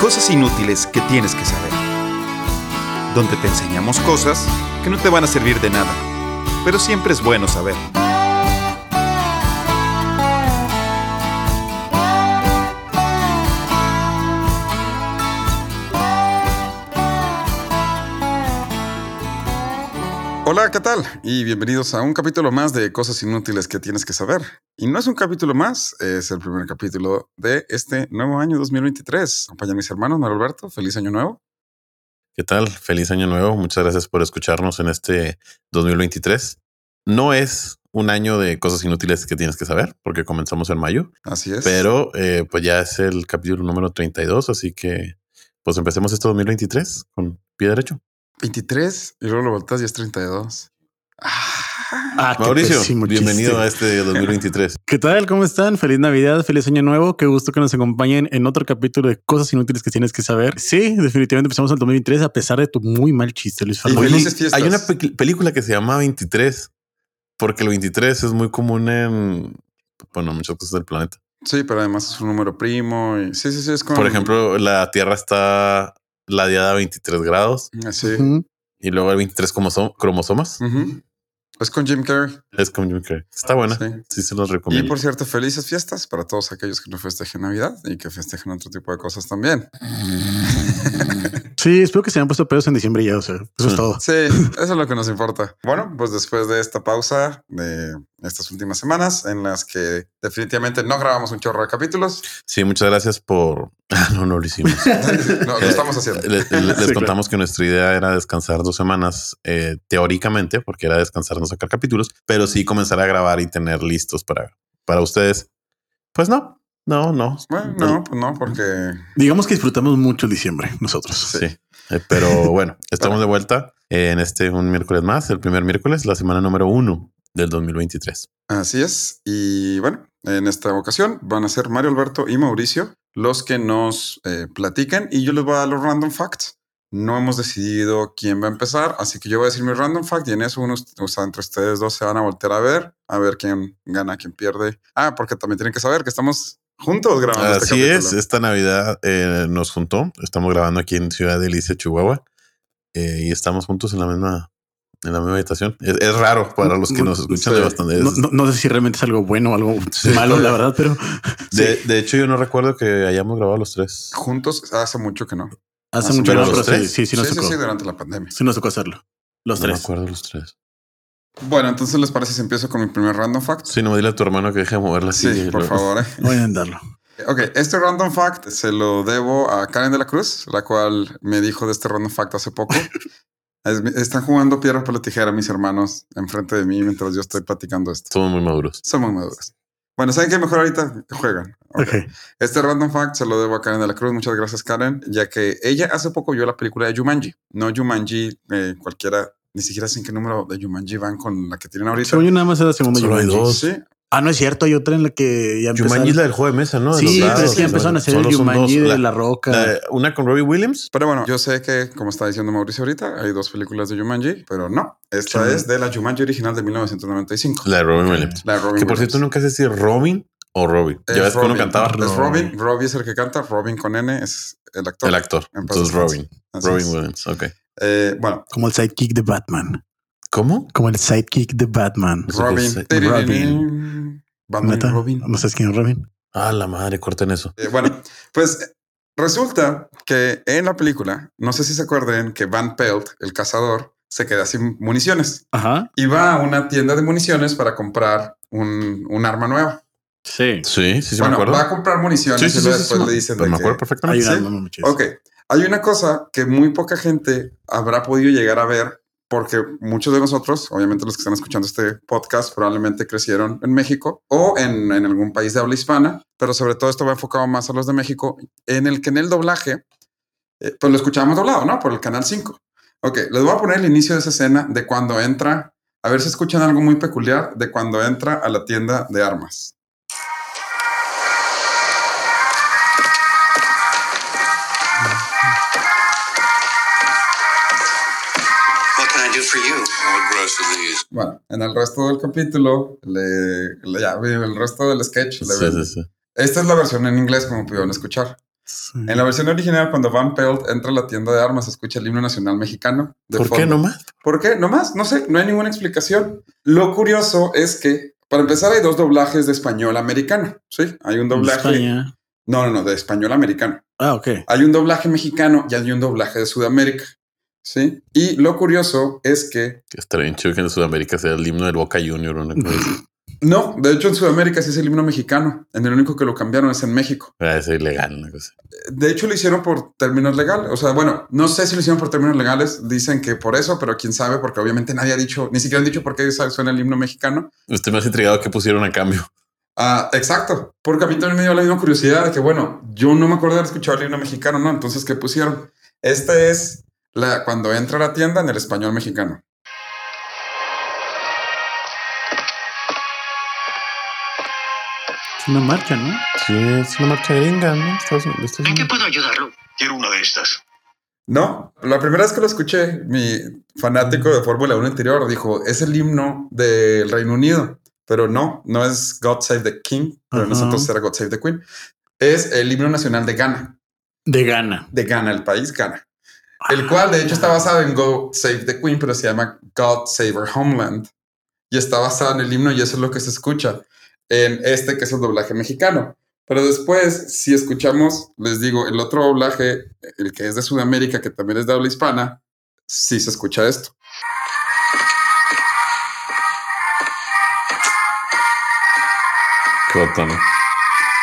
Cosas inútiles que tienes que saber. Donde te enseñamos cosas que no te van a servir de nada, pero siempre es bueno saber. Hola, ¿qué tal? Y bienvenidos a un capítulo más de Cosas Inútiles que tienes que saber. Y no es un capítulo más, es el primer capítulo de este nuevo año 2023. Acompañan mis hermanos, Mario Alberto. Feliz año nuevo. ¿Qué tal? Feliz año nuevo. Muchas gracias por escucharnos en este 2023. No es un año de cosas inútiles que tienes que saber, porque comenzamos en mayo. Así es. Pero eh, pues ya es el capítulo número 32, así que pues empecemos este 2023 con pie derecho. 23 y luego lo volteas y es 32. Ah, Mauricio, bienvenido a este 2023. ¿Qué tal? ¿Cómo están? Feliz Navidad, feliz Año Nuevo. Qué gusto que nos acompañen en otro capítulo de cosas inútiles que tienes que saber. Sí, definitivamente empezamos el 2023 a pesar de tu muy mal chiste, Luis Fernando. Hay una película que se llama 23, porque el 23 es muy común en, bueno, muchas cosas del planeta. Sí, pero además es un número primo. Y... Sí, sí, sí. Es como... Por ejemplo, la Tierra está la diada 23 grados. Sí. Y luego el 23 cromosomas. Es con Jim Carrey. Es con Jim Carrey. Está buena. Sí. se los recomiendo. Y por cierto, felices fiestas para todos aquellos que no festejen Navidad y que festejen otro tipo de cosas también. Sí, espero que se hayan puesto pedos en diciembre ya. O sea, eso es todo. Sí, eso es lo que nos importa. Bueno, pues después de esta pausa de estas últimas semanas en las que definitivamente no grabamos un chorro de capítulos. Sí, muchas gracias por. no, no lo hicimos. no, lo estamos haciendo. Les, contamos que nuestra idea era descansar dos semanas, eh, teóricamente, porque era descansar, no sacar capítulos, pero sí comenzar a grabar y tener listos para, para ustedes. Pues no, no, no. Bueno, no, pues no, porque digamos que disfrutamos mucho diciembre nosotros. Sí, eh, pero bueno, estamos de vuelta en este un miércoles más, el primer miércoles, la semana número uno del 2023. Así es. Y bueno, en esta ocasión van a ser Mario Alberto y Mauricio los que nos eh, platican y yo les voy a dar los random facts. No hemos decidido quién va a empezar, así que yo voy a decir mi random fact y en eso uno, o sea, entre ustedes dos se van a voltear a ver, a ver quién gana, quién pierde. Ah, porque también tienen que saber que estamos juntos grabando. Este Así es, esta Navidad eh, nos juntó. Estamos grabando aquí en Ciudad de Delicia, Chihuahua, eh, y estamos juntos en la misma en la misma habitación. Es, raro para los que nos escuchan de bastante. No, sé si realmente es algo bueno o algo malo, la verdad, pero de, hecho, yo no recuerdo que hayamos grabado los tres juntos. Hace mucho que no. Hace, mucho que no, sí, sí, sí, sí, sí, durante la pandemia. Sí, nos tocó hacerlo. Los no tres. Me acuerdo los tres. Bueno, entonces les parece si empiezo con mi primer random fact. Sí, no me dile a tu hermano que deje de moverla así. Sí, por favor. Eh. Voy a darlo. Ok, este random fact se lo debo a Karen de la Cruz, la cual me dijo de este random fact hace poco. Están jugando piedra, por la tijera mis hermanos enfrente de mí mientras yo estoy platicando esto. Somos muy maduros. Somos muy maduros. Bueno, ¿saben qué mejor ahorita juegan? Okay. Este random fact se lo debo a Karen de la Cruz. Muchas gracias, Karen, ya que ella hace poco vio la película de Jumanji. No Jumanji, eh, cualquiera, ni siquiera sé en qué número de Jumanji van con la que tienen ahorita. Según yo nada más la segunda Solo Jumanji. Hay dos. Sí, Ah, no es cierto, hay otra en la que ya empezaron. Jumanji es la del juego de mesa, ¿no? sí, pero es que ya empezaron a hacer el Jumanji de la, Roca. una con Robbie Williams. Pero bueno, yo sé que, como está diciendo Mauricio ahorita, hay dos películas de Jumanji, pero no. Esta es de la Jumanji original de 1995. La de Robin Williams. La de Robin que por cierto nunca sé si Robin o Robin. Ya ves cuando cantaba. Es Robin. Robin es el que canta. Robin con N es el actor. El actor. Entonces Robin. Robin Williams. Ok. Eh, bueno. Como el sidekick de Batman. ¿Cómo? Como el sidekick de Batman. Robin. Robin. Batman Robin. No sabes quién es Robin. Ah, la madre, corten eso. Eh, bueno, pues resulta que en la película, no sé si se acuerden que Van Pelt, el cazador, se queda sin municiones. Ajá. Y va a una tienda de municiones para comprar un, un arma nueva. Sí. Sí, sí, sí bueno, me acuerdo. va a comprar municiones y después le dicen. Pero de me acuerdo que, perfectamente. Hay. Ok. Hay una cosa que muy poca gente habrá podido llegar a ver porque muchos de nosotros, obviamente los que están escuchando este podcast, probablemente crecieron en México o en, algún país de habla hispana, pero sobre todo esto va enfocado más a los de México, en el que en el doblaje, eh, pues lo escuchábamos doblado, ¿no? Por el canal 5. Ok, les voy a poner el inicio de esa escena de cuando entra, a ver si escuchan algo muy peculiar, de cuando entra a la tienda de armas. Bueno, en el resto del capítulo, le, le ya, el resto del sketch. Le sí, sí, sí. Esta es la versión en inglés, como pudieron escuchar. Sí. En la versión original, cuando Van Pelt entra a la tienda de armas, escucha el himno nacional mexicano. de ¿Por qué fondo. nomás? ¿Por qué? No más, no sé, no hay ninguna explicación. Lo curioso es que, para empezar, hay dos doblajes de español americano. Sí, hay un doblaje. España. No, no, no, de español americano. Ah, ok. Hay un doblaje mexicano y hay un doblaje de Sudamérica. Sí. Y lo curioso es que Estaría bien chido que en Sudamérica sea el himno del Boca Junior o una cosa así. no, de hecho en Sudamérica sí es el himno mexicano. En el único que lo cambiaron es en México. Ah, Es ilegal, una cosa. De hecho lo hicieron por términos legales. O sea, bueno, no sé si lo hicieron por términos legales. Dicen que por eso, pero quién sabe, porque obviamente nadie ha dicho, ni siquiera han dicho por qué suena el himno mexicano. Usted me has intrigado que pusieron a cambio. Ah, exacto. Porque a mí también me dio la misma curiosidad de que, bueno, yo no me acuerdo de haber escuchado el himno mexicano, ¿no? Entonces, ¿qué pusieron? Este es la, cuando entra a la tienda en el español mexicano. Es una marcha, ¿no? Sí, es una marcha gringa, ¿no? Estados Unidos, Estados ¿En qué puedo ayudarlo? Quiero una de estas. No, la primera vez que lo escuché, mi fanático de Fórmula 1 anterior dijo, es el himno del Reino Unido, pero no, no es God Save the King, pero Ajá. nosotros era God Save the Queen. Es el himno nacional de Ghana, De Ghana. de Ghana, el país Ghana. El cual de hecho está basado en God Save the Queen, pero se llama God Save Our Homeland. Y está basado en el himno y eso es lo que se escucha en este que es el doblaje mexicano. Pero después, si escuchamos, les digo, el otro doblaje, el que es de Sudamérica, que también es de habla hispana, sí se escucha esto. Qué botón.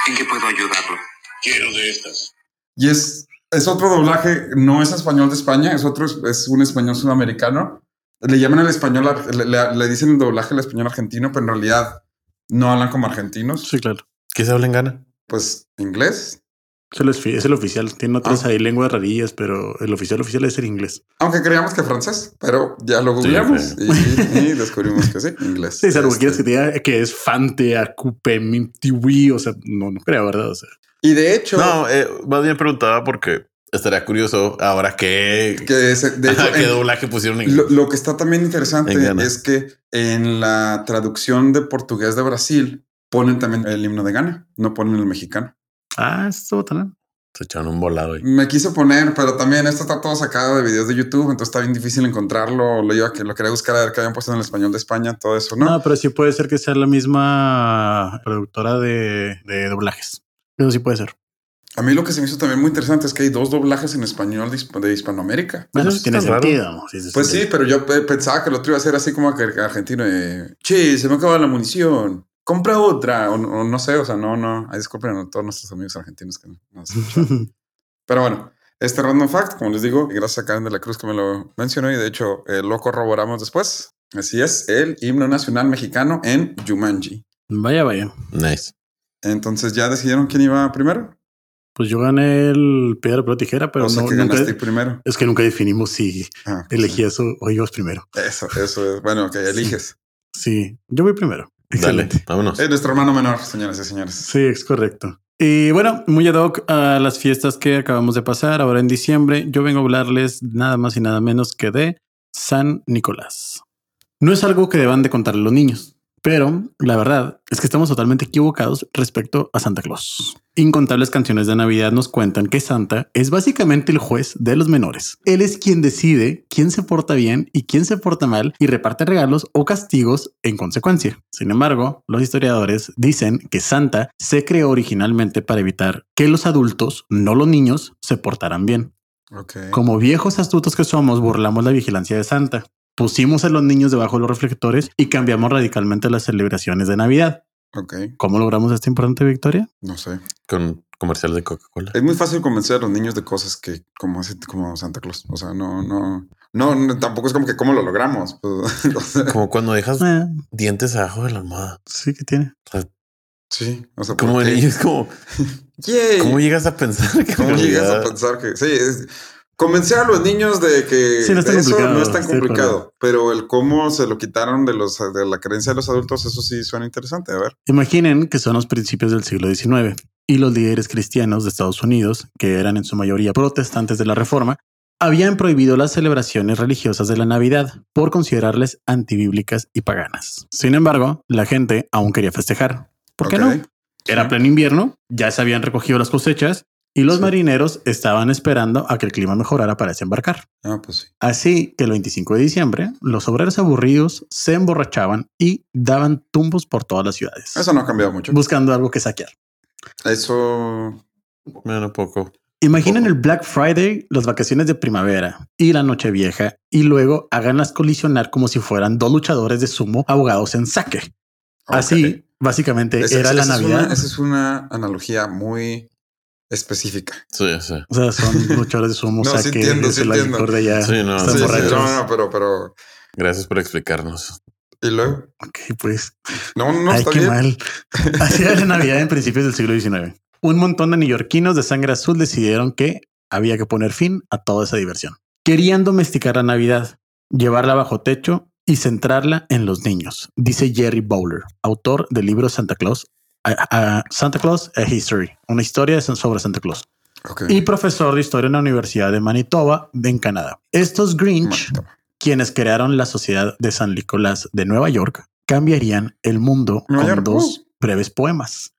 ¿En qué puedo ayudarlo? Quiero de estas. Y es, es otro doblaje, no es español de España, es otro, es un español sudamericano. Le llaman el español, le, le- le dicen el doblaje al español argentino, pero en realidad no hablan como argentinos. Sí, claro. ¿Qué se habla en Ghana? Pues inglés. Es, el oficial. Tiene otras Ah. ahí lenguas rarillas, pero el oficial oficial es el inglés. Aunque creíamos que francés, pero ya lo googleamos sí. y, y descubrimos que sí, inglés. Sí, salvo que Este, que que es Fante, Acupe, Mintiwi. O sea, no, no creo, ¿verdad? O sea, Y de hecho, No, eh, más bien preguntaba porque estaría curioso ahora que, que de hecho, qué en- doblaje pusieron en lo, lo que está también interesante es que en la traducción de portugués de Brasil ponen también el himno de Ghana, no ponen el mexicano. ah, esto tan. Se echaron un volado ahí. Me quise poner, pero también esto está todo sacado de videos de YouTube, entonces está bien difícil encontrarlo. Lo iba que lo quería buscar a ver qué habían puesto en el español de España, todo eso, No, ¿no? pero sí puede ser que sea la misma productora de, de doblajes. Eso sí puede ser. A mí lo que se me hizo también muy interesante es que hay dos doblajes en español de, Hisp- de Hispanoamérica. Bueno, Eso sí tiene sentido. Sí, sí, Pues sí, pero yo pe- pensaba que el otro iba a ser así como que argentino de, che, se me acaba la munición, compra otra, o, o no sé, o sea, no, no, ahí disculpen a todos nuestros amigos argentinos que no, no se escuchan. Pero bueno, este random fact, como les digo, gracias a Karen de la Cruz que me lo mencionó y de hecho eh, lo corroboramos después. Así es, el himno nacional mexicano en Jumanji. Vaya, vaya. Nice. Entonces ya decidieron quién iba primero. Pues yo gané el piedra, papel, tijera, pero o sea no, que nunca, ganaste primero. es que nunca definimos si Ah, elegí eso o ibas primero. Eso, eso es. Bueno, que eliges. Sí, yo voy primero. Dale, Excelente. vámonos. Es nuestro hermano menor, señoras y señores. Sí, es correcto. Y bueno, muy ad hoc a las fiestas que acabamos de pasar ahora en diciembre, yo vengo a hablarles nada más y nada menos que de San Nicolás. No es algo que deban de contar los niños, pero la verdad es que estamos totalmente equivocados respecto a Santa Claus. Incontables canciones de Navidad nos cuentan que Santa es básicamente el juez de los menores. Él es quien decide quién se porta bien y quién se porta mal y reparte regalos o castigos en consecuencia. Sin embargo, los historiadores dicen que Santa se creó originalmente para evitar que los adultos, no los niños, se portaran bien. Como viejos astutos que somos, burlamos la vigilancia de Santa. Pusimos a los niños debajo de los reflectores y cambiamos radicalmente las celebraciones de Navidad. Ok. ¿Cómo logramos esta importante victoria? No sé. Con comercial de Coca-Cola. Es muy fácil convencer a los niños de cosas que como, hace- como Santa Claus. O sea, no, no, no, no, tampoco es como que cómo lo logramos. Pues, o sea, Como cuando dejas Eh, dientes abajo de la almohada. sí que tiene. O sea, sí, o sea, ¿por como qué? niño es como, Yay. ¿cómo llegas a pensar que ¿Cómo llegas a pensar que sí? Es, convencer a los niños de que Sí, no eso no es tan complicado, pero el cómo se lo quitaron de los de la creencia de los adultos, eso sí suena interesante. A ver, Imaginen que son los principios del siglo XIX y los líderes cristianos de Estados Unidos, que eran en su mayoría protestantes de la Reforma, habían prohibido las celebraciones religiosas de la Navidad por considerarles antibíblicas y paganas. Sin embargo, la gente aún quería festejar. ¿Por qué no? Era pleno invierno, ya se habían recogido las cosechas y los Sí. marineros estaban esperando a que el clima mejorara para desembarcar. Ah, pues sí. Así que el 25 de diciembre, los obreros aburridos se emborrachaban y daban tumbos por todas las ciudades, Eso no ha cambiado mucho. buscando algo que saquear. Eso. Bueno, poco. Imaginen el Black Friday, las vacaciones de primavera y la noche vieja y luego háganlas colisionar como si fueran dos luchadores de sumo ahogados en saque. Así, básicamente, Esa- era la esa es Navidad. una- esa es una analogía muy específica. Sí, sí. O sea, son luchadores de sumo, No, sí saque, entiendo, sí entiendo. licor de allá. Sí, no, están sí, sí, borrachos. no, no, pero, pero. Gracias por explicarnos. Y luego. Ok, pues. No, no, Ay, está qué bien. mal. Así era la Navidad en principios del siglo XIX. Un montón de neoyorquinos de sangre azul decidieron que había que poner fin a toda esa diversión. Querían domesticar la Navidad, llevarla bajo techo y centrarla en los niños, dice Jerry Bowler, autor del libro Santa Claus, a- a- Santa Claus a History, una historia sobre Santa Claus, Ok. y profesor de historia en la Universidad de Manitoba, en Canadá. Estos Grinch Manitoba. quienes crearon la Sociedad de San Nicolás de Nueva York, cambiarían el mundo Nueva con York, dos uh. breves poemas.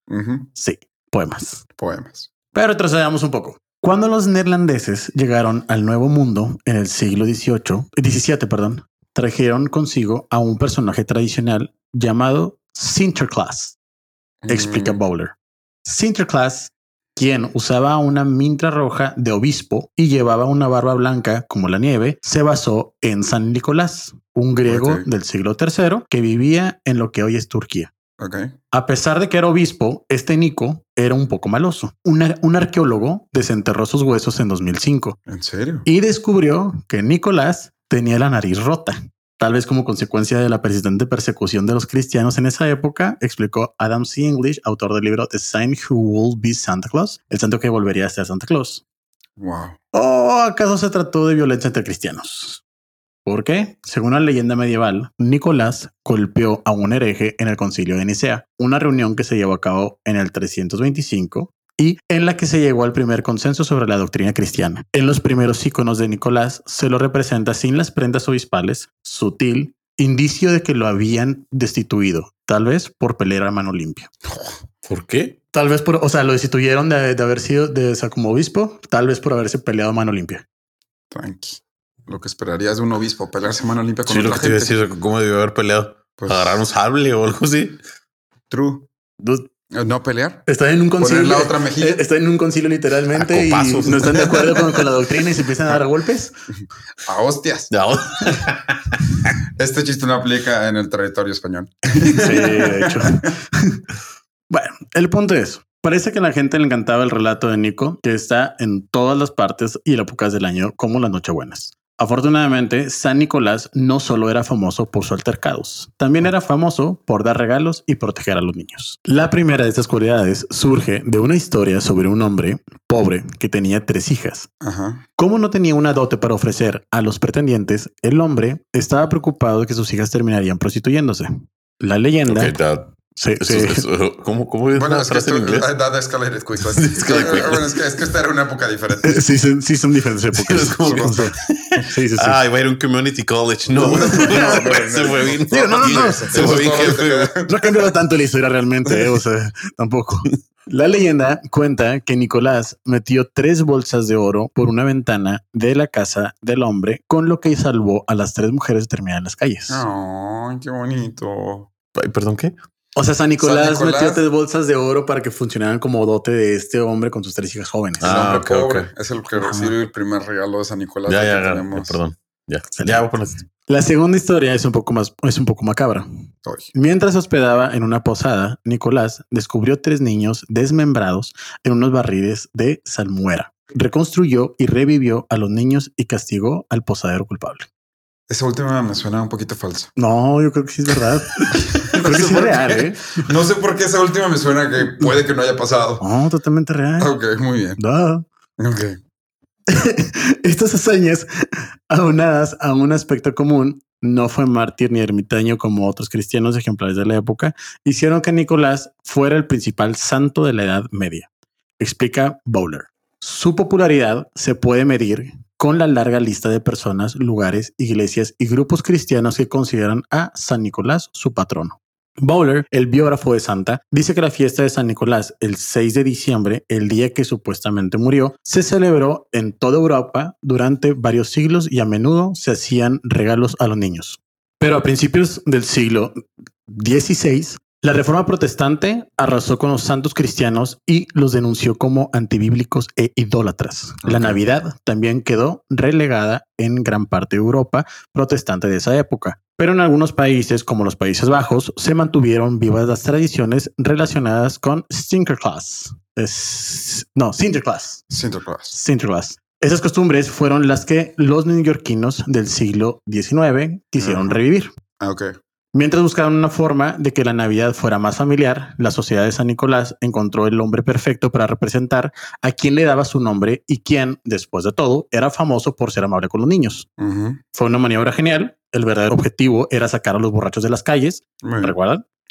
Sí, poemas. Poemas. Pero retrocedamos un poco. Cuando los neerlandeses llegaron al Nuevo Mundo en el siglo XVIII, XVII, perdón, trajeron consigo a un personaje tradicional llamado Sinterklaas, explica Mm, Bowler. Sinterklaas, quien usaba una mintra roja de obispo y llevaba una barba blanca como la nieve, se basó en San Nicolás, un griego del siglo III que vivía en lo que hoy es Turquía. A pesar de que era obispo, este Nico era un poco maloso. Un, ar- un arqueólogo desenterró sus huesos en 2005 ¿En serio? y descubrió que Nicolás tenía la nariz rota. Tal vez como consecuencia de la persistente persecución de los cristianos en esa época, explicó Adam C. English, autor del libro The Saint Who Will Be Santa Claus, el santo que volvería a ser Santa Claus. Wow. ¿O acaso se trató de violencia entre cristianos? ¿Por qué? Según la leyenda medieval, Nicolás golpeó a un hereje en el concilio de Nicea, una reunión que se llevó a cabo en el 325 y en la que se llegó al primer consenso sobre la doctrina cristiana. En los primeros iconos de Nicolás se lo representa sin las prendas obispales, sutil, indicio de que lo habían destituido, tal vez por pelear a mano limpia. ¿Por qué? Tal vez por, o sea, lo destituyeron de, de haber sido de, o sea, como obispo, tal vez por haberse peleado a mano limpia. Tranqui. Lo que esperarías de un obispo, pelearse mano limpia con Sí, lo que te iba a gente. decir, ¿cómo debió haber peleado? Pues, Agarrar un sable o algo así. True. Dude, No pelear. Están en un concilio. La otra mejilla. eh, Están en un concilio literalmente y no están de acuerdo con, con la doctrina y se empiezan a dar golpes. A hostias. Ya. Este chiste no aplica en el territorio español. Sí, de hecho. bueno, el punto es, parece que a la gente le encantaba el relato de Nico, que está en todas las partes y épocas del año, como las Nochebuenas. Afortunadamente, San Nicolás no solo era famoso por sus altercados, también era famoso por dar regalos y proteger a los niños. La primera de estas cualidades surge de una historia sobre un hombre pobre que tenía tres hijas. Ajá. Como no tenía una dote para ofrecer a los pretendientes, el hombre estaba preocupado de que sus hijas terminarían prostituyéndose. La leyenda Sí, eso- sí. eso- ¿Cómo, cómo es Bueno, es que esto, en inglés? that escalated quickly. Escalated quickly. Bueno, es que, es que esta era una época diferente. Sí, son, sí, son diferentes épocas. Es como sí, sí, sí. Ah, iba a ir a un community college. No, No, no, no, se no, fue no. bien. No, no, no. Se fue bien jefe. No ha cambiado tanto la historia realmente, eh, o sea, tampoco. La leyenda cuenta que Nicolás metió tres bolsas de oro por una ventana de la casa del hombre, con lo que salvó a las tres mujeres de terminar en las calles. Ay, qué bonito. Ay, perdón, ¿qué? O sea, San Nicolás, San Nicolás- metió tres bolsas de oro para que funcionaran como dote de este hombre con sus tres hijas jóvenes. El Ah, hombre ok, pobre es el que Ajá. recibe el primer regalo de San Nicolás. Ya, que ya, ya, perdón. Ya, ya. La segunda historia es un poco más, es un poco macabra. Mientras hospedaba en una posada, Nicolás descubrió tres niños desmembrados en unos barriles de salmuera. Reconstruyó y revivió a los niños y castigó al posadero culpable. Esa última me suena un poquito falsa. No, yo creo que sí es verdad. creo que sé sí es qué. real, ¿eh? No sé por qué esa última me suena que puede que no haya pasado. No, totalmente real. Ok, muy bien. Ok. Estas hazañas, aunadas a un aspecto común, no fue mártir ni ermitaño como otros cristianos ejemplares de la época, hicieron que Nicolás fuera el principal santo de la Edad Media, explica Bowler. Su popularidad se puede medir con la larga lista de personas, lugares, iglesias y grupos cristianos que consideran a San Nicolás su patrono. Bowler, el biógrafo de Santa, dice que la fiesta de San Nicolás, el 6 de diciembre, el día que supuestamente murió, se celebró en toda Europa durante varios siglos y a menudo se hacían regalos a los niños. Pero a principios del siglo XVI, la reforma protestante arrasó con los santos cristianos y los denunció como antibíblicos e idólatras. La. Navidad también quedó relegada en gran parte de Europa protestante de esa época. Pero en algunos países, como los Países Bajos, se mantuvieron vivas las tradiciones relacionadas con Sinterklaas. Es- no, Sinterklaas. Sinterklaas. Sinterklaas. Esas costumbres fueron las que los neoyorquinos del siglo XIX quisieron revivir. Ah, ok. Mientras buscaban una forma de que la Navidad fuera más familiar, la Sociedad de San Nicolás encontró el hombre perfecto para representar a quien le daba su nombre y quien, después de todo, era famoso por ser amable con los niños. Fue una maniobra genial. El verdadero objetivo era sacar a los borrachos de las calles.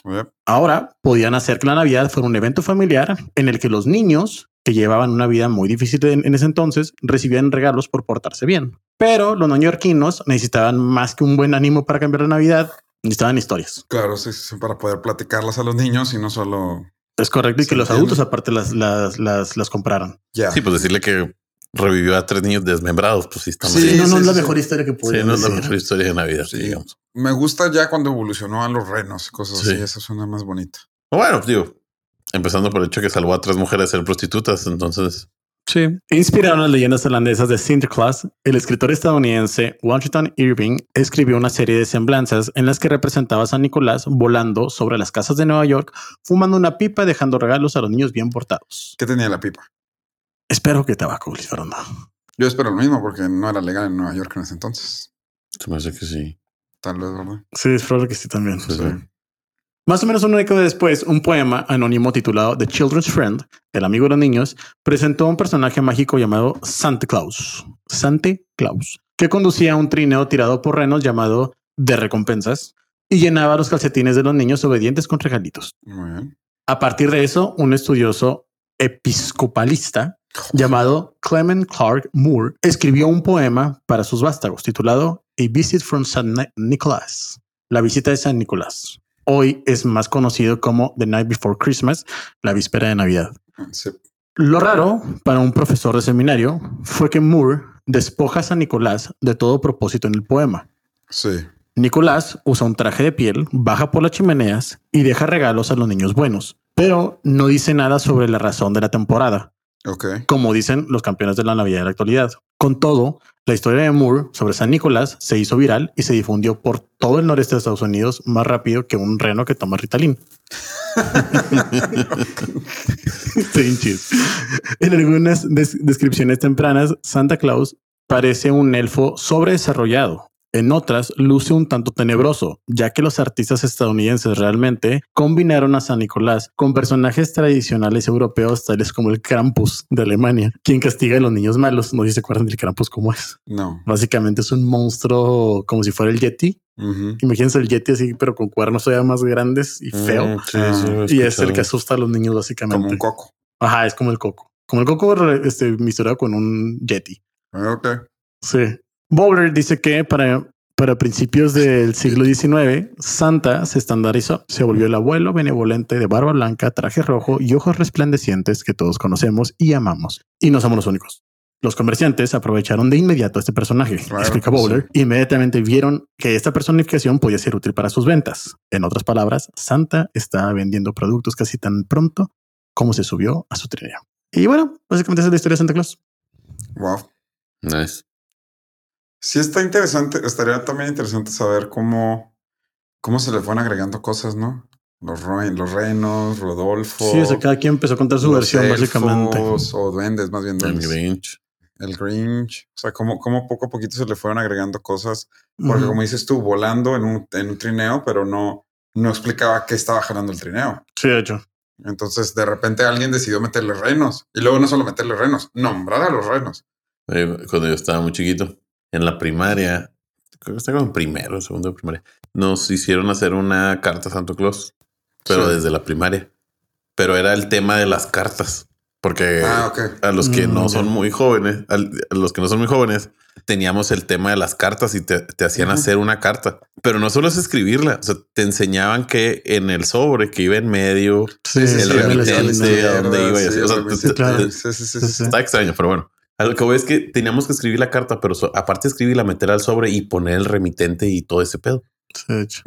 Yep. Ahora podían hacer que la Navidad fuera un evento familiar en el que los niños que llevaban una vida muy difícil en, en ese entonces recibían regalos por portarse bien. Pero los neoyorquinos necesitaban más que un buen ánimo para cambiar la Navidad, necesitaban historias. Claro, sí, sí, para poder platicarlas a los niños y no solo Es correcto y que los adultos aparte las, las, las, las compraran. ya. Sí, pues decirle que revivió a tres niños desmembrados, pues sí está Sí, Sí, no, no sí, es la sí. mejor historia que Sí, podía no es la mejor historia de Navidad, Sí. digamos. Me gusta ya cuando evolucionó a los renos y cosas Sí. así. Eso suena más bonito. Bueno, digo, empezando por el hecho que salvó a tres mujeres de ser prostitutas, entonces Sí. Inspirado en las leyendas irlandesas de Sinterklaas, el escritor estadounidense Washington Irving escribió una serie de semblanzas en las que representaba a San Nicolás volando sobre las casas de Nueva York, fumando una pipa, y dejando regalos a los niños bien portados. ¿Qué tenía la pipa? Espero que tabaco, Luis Fernando. Yo espero lo mismo porque no era legal en Nueva York en ese entonces. se me hace que sí. Tal vez, ¿verdad? Sí, es probable que sí también. Sí, sí. Más o menos una década después, un poema anónimo titulado The Children's Friend, el amigo de los niños, presentó a un personaje mágico llamado Santa Claus, Santa Claus, que conducía un trineo tirado por renos llamado de recompensas y llenaba los calcetines de los niños obedientes con regalitos. A partir de eso, un estudioso episcopalista llamado Clement Clark Moore escribió un poema para sus vástagos titulado A Visit from St. Ni- Nicholas, la visita de San Nicolás. Hoy es más conocido como The Night Before Christmas, la víspera de Navidad. Sí. Lo raro para un profesor de seminario fue que Moore despoja a San Nicolás de todo propósito en el poema. Sí. Nicolás usa un traje de piel, baja por las chimeneas y deja regalos a los niños buenos, pero no dice nada sobre la razón de la temporada, como dicen los campeones de la Navidad de la actualidad. Con todo, la historia de Moore sobre San Nicolás se hizo viral y se difundió por todo el noreste de Estados Unidos más rápido que un reno que toma Ritalin. En algunas des- descripciones tempranas, Santa Claus parece un elfo sobredesarrollado. En otras, luce un tanto tenebroso, ya que los artistas estadounidenses realmente combinaron a San Nicolás con personajes tradicionales europeos tales como el Krampus de Alemania, quien castiga a los niños malos. No sé si se acuerdan del Krampus cómo es. No. Básicamente es un monstruo como si fuera el Yeti. Imagínense el Yeti así, pero con cuernos todavía más grandes y feo. Mm, sí, Ah. sí, Y es el que asusta a los niños básicamente. Como un coco. Ajá, es como el coco. Como el coco este, misturado con un Yeti. Ok. Sí. Bowler dice que para, para principios del siglo XIX, Santa se estandarizó. Se volvió el abuelo benevolente de barba blanca, traje rojo y ojos resplandecientes que todos conocemos y amamos. Y no somos los únicos. Los comerciantes aprovecharon de inmediato a este personaje, Claro, explica sí. Bowler. Inmediatamente vieron que esta personificación podía ser útil para sus ventas. En otras palabras, Santa estaba vendiendo productos casi tan pronto como se subió a su trineo. Y bueno, básicamente esa es la historia de Santa Claus. Wow. Nice. Sí, está interesante. Estaría también interesante saber cómo, cómo se le fueron agregando cosas, ¿no? Los, los renos, Rodolfo. Sí, o sea, cada quien empezó a contar su versión, básicamente. elfos, O duendes, más bien El duendes. Grinch. El Grinch. O sea, cómo, cómo poco a poquito se le fueron agregando cosas. Porque como dices tú, volando en un, en un trineo, pero no, no explicaba qué estaba jalando el trineo. Sí, de hecho. Entonces, de repente alguien decidió meterle renos. Y luego no solo meterle renos, nombrar a los renos. Eh, Cuando yo estaba muy chiquito, en la primaria, creo que estaba en primero, segundo de primaria, nos hicieron hacer una carta a Santo Claus, pero Sí. desde la primaria. Pero era el tema de las cartas, Porque Ah, ok. a los que Mm, no ya. son muy jóvenes, a los que no son muy jóvenes, teníamos el tema de las cartas y te, te hacían hacer una carta, pero no solo es escribirla, o sea, te enseñaban que en el sobre que iba en medio, Sí, el sí, remitente, a dónde iba y así. O sea, Sí, te- claro. te- sí, sí, sí, Sí, sí. sí. está extraño, pero bueno. A lo que voy es que teníamos que escribir la carta, pero so- aparte de escribirla, meter al sobre y poner el remitente y todo ese pedo. Sí.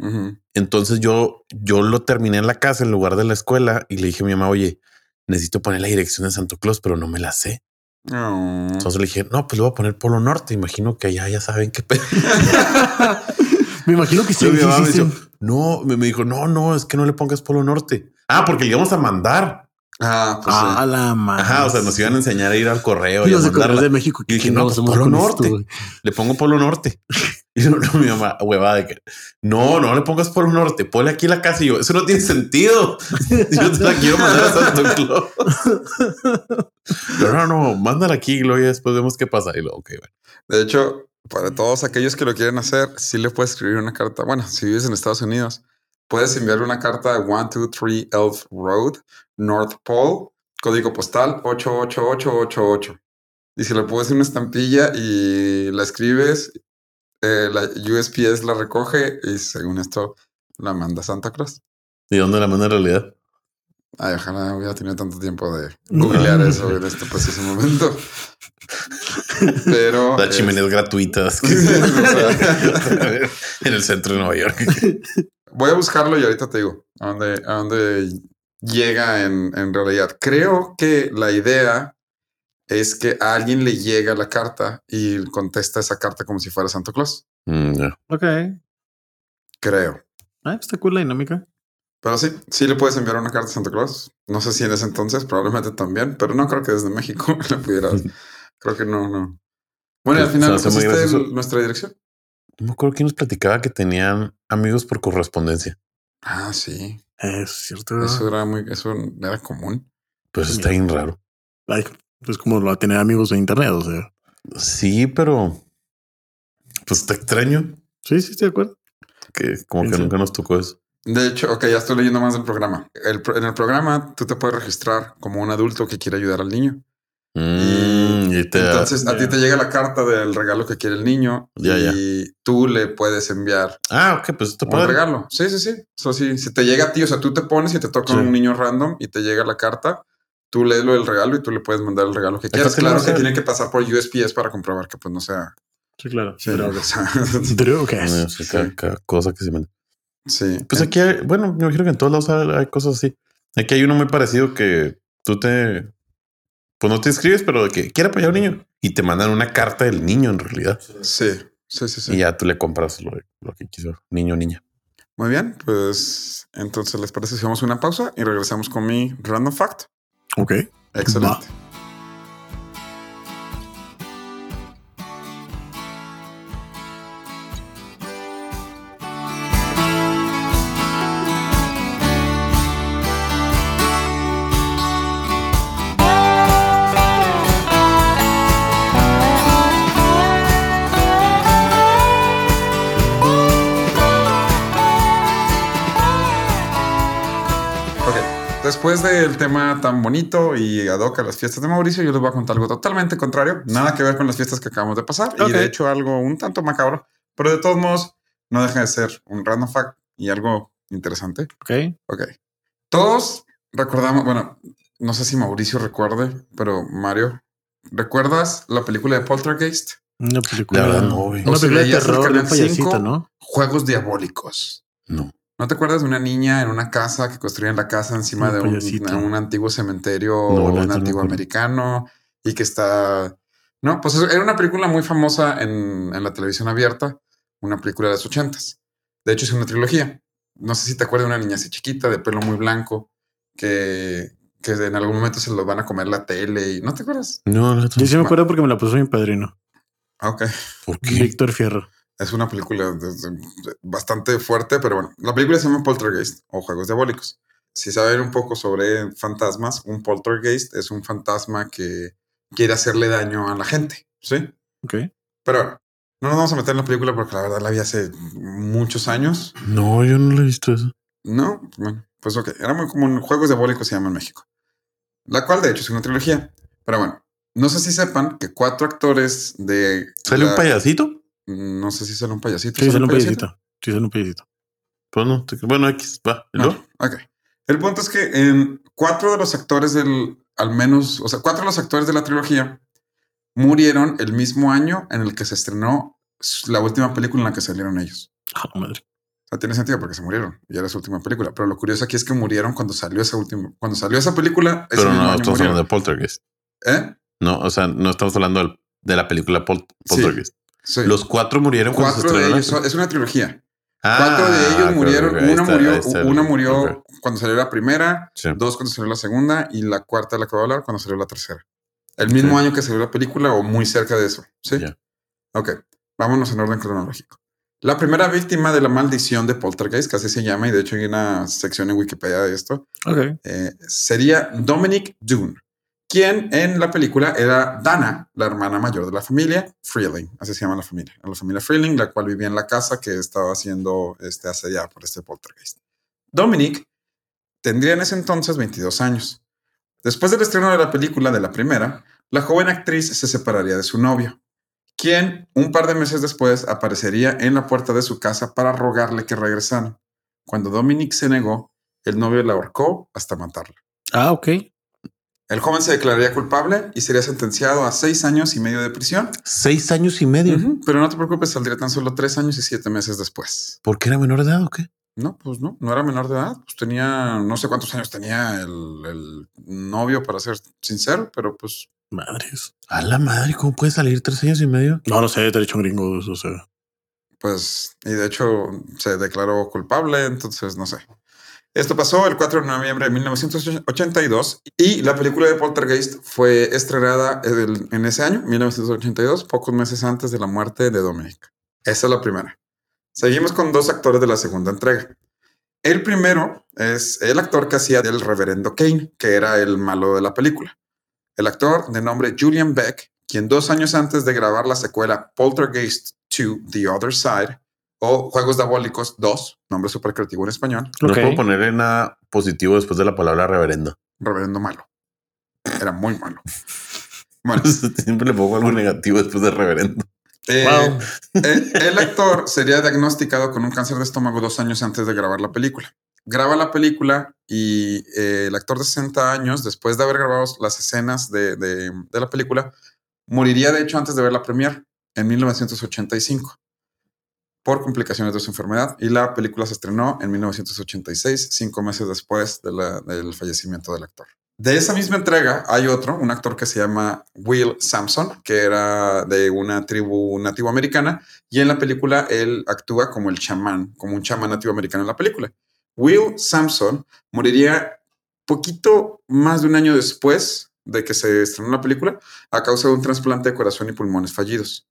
Entonces yo, yo lo terminé en la casa en lugar de la escuela y le dije a mi mamá, oye, necesito poner la dirección de Santo Claus, pero no me la sé. Oh. Entonces le dije, no, pues le voy a poner Polo Norte. Imagino que allá ya saben qué pedo. Me imagino que sí. Mi sí, mamá sí, me, sí. dijo, no, me, me dijo, no, no, es que no le pongas Polo Norte. Ah, porque le íbamos a mandar. Ah, pues Ah, sí. la madre. Ajá, o sea, nos iban a enseñar a ir al correo y a de Correos mandarla. de México. Y dije, ¿qué no, pues, Polo Norte. esto? Le pongo Polo Norte. Y no, no, mi mamá, huevada de que no, no le pongas Polo Norte, ponle aquí la casa. Y yo, eso no tiene sentido. Yo te la quiero mandar a Santo Claus. No, no, no, mándala aquí y luego ya después vemos qué pasa. Y luego, ok, bueno. De hecho, para todos aquellos que lo quieren hacer, sí le puedes escribir una carta. Bueno, si vives en Estados Unidos, puedes enviarle una carta a 123 Elf Road, North Pole, código postal 88888. Y si le puedes hacer una estampilla y la escribes, eh, la USPS la recoge y según esto la manda Santa Claus. ¿Y dónde la manda en realidad? Ay, ojalá hubiera tenido tanto tiempo de googlear eso en este preciso momento. Pero. Las eh, chimeneas gratuitas en el centro de Nueva York. Voy a buscarlo y ahorita te digo a dónde, a dónde llega en, en realidad. Creo que la idea es que a alguien le llega la carta y contesta esa carta como si fuera Santo Claus. Mm. Ok. Creo. Ah, está cool la dinámica. Pero sí, sí le puedes enviar una carta a Santa Claus. No sé si en ese entonces, probablemente también, pero no creo que desde México le pudieras. Creo que no, no. Bueno, y al final pusiste nuestra dirección. No me acuerdo quién nos platicaba que tenían amigos por correspondencia. Ah, sí. Es cierto. Eso era muy, eso era común. Pues está bien raro. Ay, pues como lo va a tener amigos de internet, o sea. Sí, pero pues está extraño Sí, sí, estoy de acuerdo. que como que Sí. nunca nos tocó eso. De hecho, ok, ya estoy leyendo más del programa. El en el programa tú te puedes registrar como un adulto que quiere ayudar al niño. Mm, y te, Entonces a ti te llega la carta del regalo que quiere el niño Ya, y tú le puedes enviar ah, ok, pues está un padre. regalo. Sí, sí, sí. Eso sí, si te llega a ti, o sea, tú te pones y te toca Sí. un niño random y te llega la carta, tú lees lo del regalo y tú le puedes mandar el regalo que quieras. Claro o que sea- tiene que pasar por USPS para comprobar que pues no sea. Sí, claro. Sí, Pero, o sea, pero, ¿qué Eh, es? sí, cada, cada cosa que se manda. sí. Pues aquí hay, bueno, me imagino que en todos lados hay, hay cosas así. Aquí hay uno muy parecido que tú te, pues no te inscribes, pero de que quiere apoyar a un niño y te mandan una carta del niño en realidad. Sí, sí, sí, sí. Y ya tú le compras lo, lo que quiso, niño o niña. Muy bien, pues entonces les parece si vamos a una pausa y regresamos con mi random fact. Ok. Excelente. Después del tema tan bonito y ad hoc a las fiestas de Mauricio, yo les voy a contar algo totalmente contrario, nada que ver con las fiestas que acabamos de pasar Ok. y de hecho algo un tanto macabro, pero de todos modos no deja de ser un random fact y algo interesante. Ok. Ok, todos recordamos, bueno, no sé si Mauricio recuerde, pero Mario, ¿recuerdas la película de Poltergeist? Una película. La verdad, no, güey. Una película de terror de un Canal payasito, 5. ¿no? Juegos diabólicos. No. ¿No te acuerdas de una niña en una casa que construían la casa encima Un de un, antiguo cementerio No, un no antiguo americano y que está... No, pues era una película muy famosa en, en la televisión abierta, una película de los ochentas. De hecho, es una trilogía. No sé si te acuerdas de una niña así chiquita, de pelo muy blanco, que, que en algún momento se lo van a comer la tele y... ¿No te acuerdas? No, la neta Yo no. sí me acuerdo porque me la puso mi padrino, Ah, Ok. ¿Por qué? Víctor Fierro. Es una película bastante fuerte, pero bueno, la película se llama Poltergeist o Juegos Diabólicos. Si saben un poco sobre fantasmas, un poltergeist es un fantasma que quiere hacerle daño a la gente, ¿sí? Ok. Pero no nos vamos a meter en la película porque la verdad la vi hace muchos años. No, yo no lo he visto eso. No, bueno, pues ok, era muy común. Juegos Diabólicos se llama en México. La cual, de hecho, es una trilogía. Pero bueno, no sé si sepan que cuatro actores de. ¿Sale un la- payasito? No sé si sale un payasito. Sí, ¿Sale sale un payasito. Sí, sale un payasito. Pues no. te- Bueno, X, va. ¿Y Ah, luego? ok. El punto es que en cuatro de los actores del, al menos, o sea, cuatro de los actores de la trilogía murieron el mismo año en el que se estrenó la última película en la que salieron ellos. Ah, madre. O sea, tiene sentido porque se murieron y era su última película. Pero lo curioso aquí es que murieron cuando salió esa última, cuando salió esa película. Pero mismo no estamos murieron. hablando de Poltergeist. ¿Eh? No, o sea, no estamos hablando de la película Pol-. Poltergeist. Sí. Los cuatro murieron cuando se cuatro de estrenó la- ellos es una trilogía. Ah, cuatro de ellos murieron. Una está, murió, una cuando salió la primera, sí. dos cuando salió la segunda y la cuarta de la que voy a hablar cuando salió la tercera. El mismo año que salió la película o muy cerca de eso. Sí. Ya. Ok, vámonos en orden cronológico. La primera víctima de la maldición de Poltergeist, que así se llama, y de hecho hay una sección en Wikipedia de esto, eh, sería Dominic Dune, quien en la película era Dana, la hermana mayor de la familia, Freeling, así se llama la familia, la familia Freeling, la cual vivía en la casa que estaba siendo este, asediada por este poltergeist. Dominic tendría en ese entonces 22 años. Después del estreno de la película de la primera, la joven actriz se separaría de su novio, quien un par de meses después aparecería en la puerta de su casa para rogarle que regresaran. Cuando Dominic se negó, el novio la ahorcó hasta matarla. Ah, ok. El joven se declararía culpable y sería sentenciado a seis años y medio de prisión. Seis años y medio. Pero no te preocupes, saldría tan solo tres años y siete meses después. ¿Por qué era menor de edad o qué? No, pues no, no era menor de edad. Pues tenía, no sé cuántos años tenía el, el novio, para ser sincero, pero pues Madres. A la madre, ¿cómo puede salir tres años y medio? No, no sé, derecho gringo, o sea. pues, y de hecho se declaró culpable, entonces no sé. Esto pasó el 4 de noviembre de 1982 y la película de Poltergeist fue estrenada en ese año, 1982, pocos meses antes de la muerte de Dominic. Esa es la primera. Seguimos con dos actores de la segunda entrega. El primero es el actor que hacía del reverendo Kane, que era el malo de la película. El actor de nombre Julian Beck, quien dos años antes de grabar la secuela Poltergeist 2 The Other Side o Juegos Diabólicos 2, nombre súper creativo en español, No Ok. puedo ponerle nada positivo después de la palabra reverendo. reverendo malo. Era muy malo. Bueno, Siempre le pongo algo negativo después de reverendo. eh, Wow. el, el actor sería diagnosticado con un cáncer de estómago dos años antes de grabar la película. Graba la película y eh, el actor de 60 años, después de haber grabado las escenas de, de- de la película, moriría de hecho antes de ver la premiere en 1985 por complicaciones de su enfermedad y la película se estrenó en 1986, cinco meses después del fallecimiento del actor. De esa misma entrega hay otro, un actor que se llama Will Sampson, que era de una tribu nativo americana y en la película él actúa como el chamán, como un chamán nativo americano en la película. Will Sampson moriría poquito más de un año después de que se estrenó la película a causa de un trasplante de corazón y pulmones fallidos,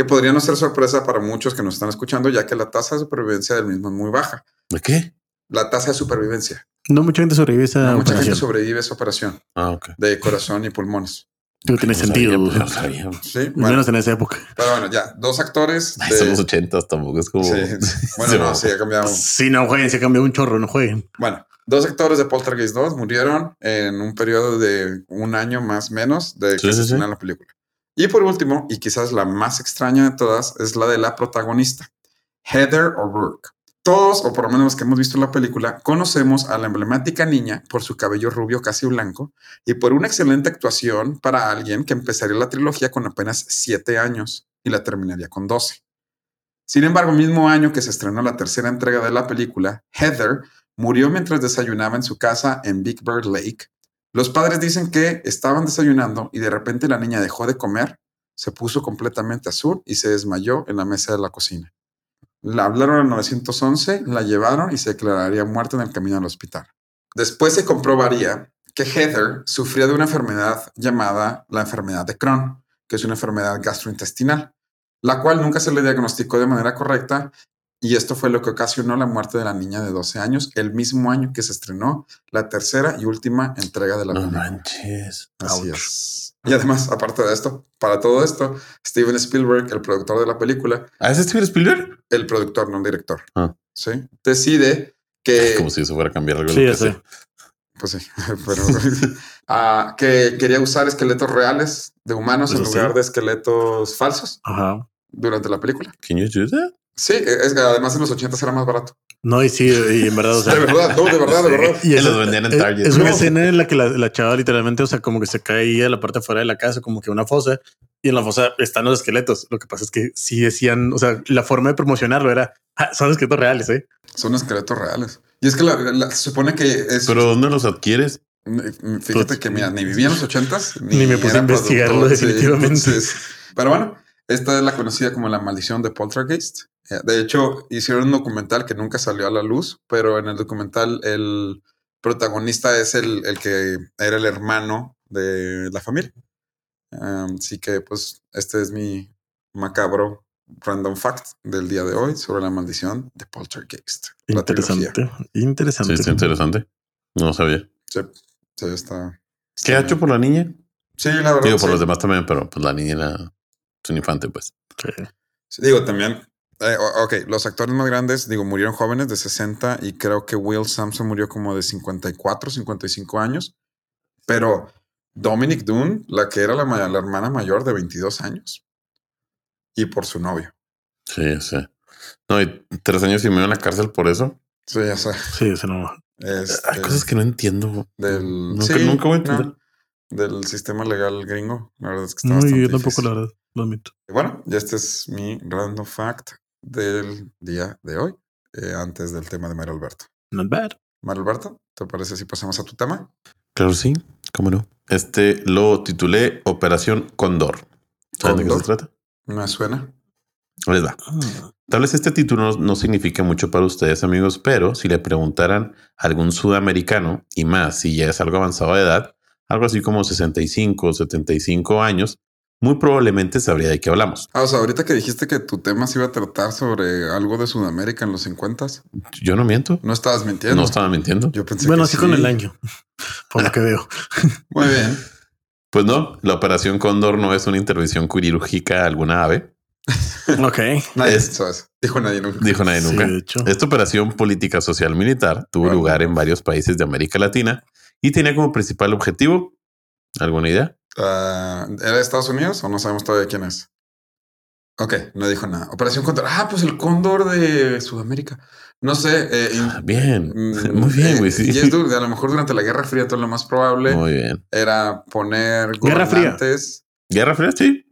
que podría no ser sorpresa para muchos que nos están escuchando, ya que la tasa de supervivencia del mismo es muy baja. ¿De qué? La tasa de supervivencia. No mucha gente sobrevive a esa No mucha gente operación. sobrevive a esa operación Ah, ok. de corazón y pulmones. No tiene No sentido. sabía, pues, no sabía. Sí, bueno, Menos en esa época. pero bueno, ya, dos actores. Ay, de- son los ochentas, tampoco es como. Sí, bueno, Sí, no, sí, ha cambiado. Si no jueguen, se cambió un chorro, no jueguen. Bueno, dos actores de Poltergeist 2 murieron en un periodo de un año más menos de que Sí, se sí, sí. la película. Y por último, y quizás la más extraña de todas, es la de la protagonista, Heather O'Rourke. Todos, o por lo menos los que hemos visto la película, conocemos a la emblemática niña por su cabello rubio casi blanco y por una excelente actuación para alguien que empezaría la trilogía con apenas 7 años y la terminaría con 12. Sin embargo, mismo año que se estrenó la tercera entrega de la película, Heather murió mientras desayunaba en su casa en Big Bird Lake. Los padres dicen que estaban desayunando y de repente la niña dejó de comer, se puso completamente azul y se desmayó en la mesa de la cocina. La hablaron al 911, la llevaron y se declararía muerta en el camino al hospital. Después se comprobaría que Heather sufría de una enfermedad llamada la enfermedad de Crohn, que es una enfermedad gastrointestinal, la cual nunca se le diagnosticó de manera correcta y esto fue lo que ocasionó la muerte de la niña de 12 años, el mismo año que se estrenó la tercera y última entrega de la No película. manches. Así Ouch. es. Y además, aparte de esto, para todo esto, Steven Spielberg, el productor de la película, ¿Ah, es Steven Spielberg? el productor, no el director, Ah. ¿sí? decide que Como si eso fuera a cambiar algo. de Sí, lo que sé. Pues sí, pero ah, que quería usar esqueletos reales de humanos en Eso sí. lugar de esqueletos falsos Ajá. durante la película. Can you do that? Sí, es que además en los 80 era más barato. No, y sí, y en verdad, o sea. de verdad, no, de verdad, de verdad. Y eso- los vendían en es- Target. Es una No. escena en la que la, la chava literalmente, o sea, como que se caía a la parte de fuera de la casa, como que una fosa, y en la fosa están los esqueletos. Lo que pasa es que sí decían, o sea, la forma de promocionarlo era, "Ah, son esqueletos reales, ¿eh? Son esqueletos reales. Y es que la- la- se supone que es. Pero ¿dónde los adquieres? Fíjate que mira, ni vivía en los ochentas, Ni me puse a investigarlo sí, definitivamente. entonces- pero bueno, esta es la conocida como la maldición de Poltergeist. Eh, De hecho, hicieron un documental que nunca salió a la luz, pero en el documental el protagonista es el, el que era el hermano de la familia. Um, así que, pues, este es mi macabro random fact del día de hoy sobre la maldición de Poltergeist. La trilogía. Interesante, Sí, interesante. está interesante. No sabía. Sí, sí, está. ¿Qué ha hecho por la niña? Sí, la verdad. Digo, por sí. los demás también, pero pues la niña era es un infante, pues. Sí. Sí, Digo, también. Eh, ok, los actores más grandes, digo, murieron jóvenes de 60 y creo que Will Sampson murió como de 54, 55 años. Pero Dominic Dunn, la que era la, la hermana mayor de 22 años. Y por su novio. Sí, sí. No, y tres años y medio en la cárcel por eso. Sí, ya sé. Sí, eso no. Este, Hay cosas que no entiendo. del, Nunca- sí, nunca voy a no, entender. del sistema legal gringo. La verdad es que está No, bastante yo tampoco, difícil. la verdad, lo admito. Y Bueno, y este es mi random fact del día de hoy, eh, antes del tema de Mario Alberto. Not bad. Mario Alberto, ¿te parece si pasamos a tu tema? Claro, sí. ¿Cómo no? Este lo titulé Operación Condor. ¿Saben de qué se trata? Me suena. Les va. Ah, Tal vez este título no, no signifique mucho para ustedes, amigos, pero si le preguntaran a algún sudamericano, y más si ya es algo avanzado de edad, algo así como 65 o 75 años, muy probablemente sabría de qué hablamos. Ah, o sea, ahorita que dijiste que tu tema se iba a tratar sobre algo de Sudamérica en los 50, Yo no miento. no estabas mintiendo. No estaba mintiendo. Yo pensé Bueno, que así sí. con el año, por lo que veo. Muy bien. Pues no, la Operación Cóndor no es una intervención quirúrgica a alguna ave, ok. Nadie Es-. Dijo nadie nunca. dijo nadie Sí, nunca. de hecho. Esta operación política social militar tuvo Bueno. lugar en varios países de América Latina y tenía como principal objetivo, ¿alguna idea? Ah, ¿Era de Estados Unidos o no sabemos todavía quién es? Ok, no dijo nada. Operación Cóndor. Ah, pues el cóndor de Sudamérica. No sé. eh, Ah, Bien, mm, muy bien, eh, güey. Sí. Y es duro, a lo mejor durante la Guerra Fría todo lo más probable Muy bien. era poner Guerra Fría. gobernantes, Guerra Fría, sí.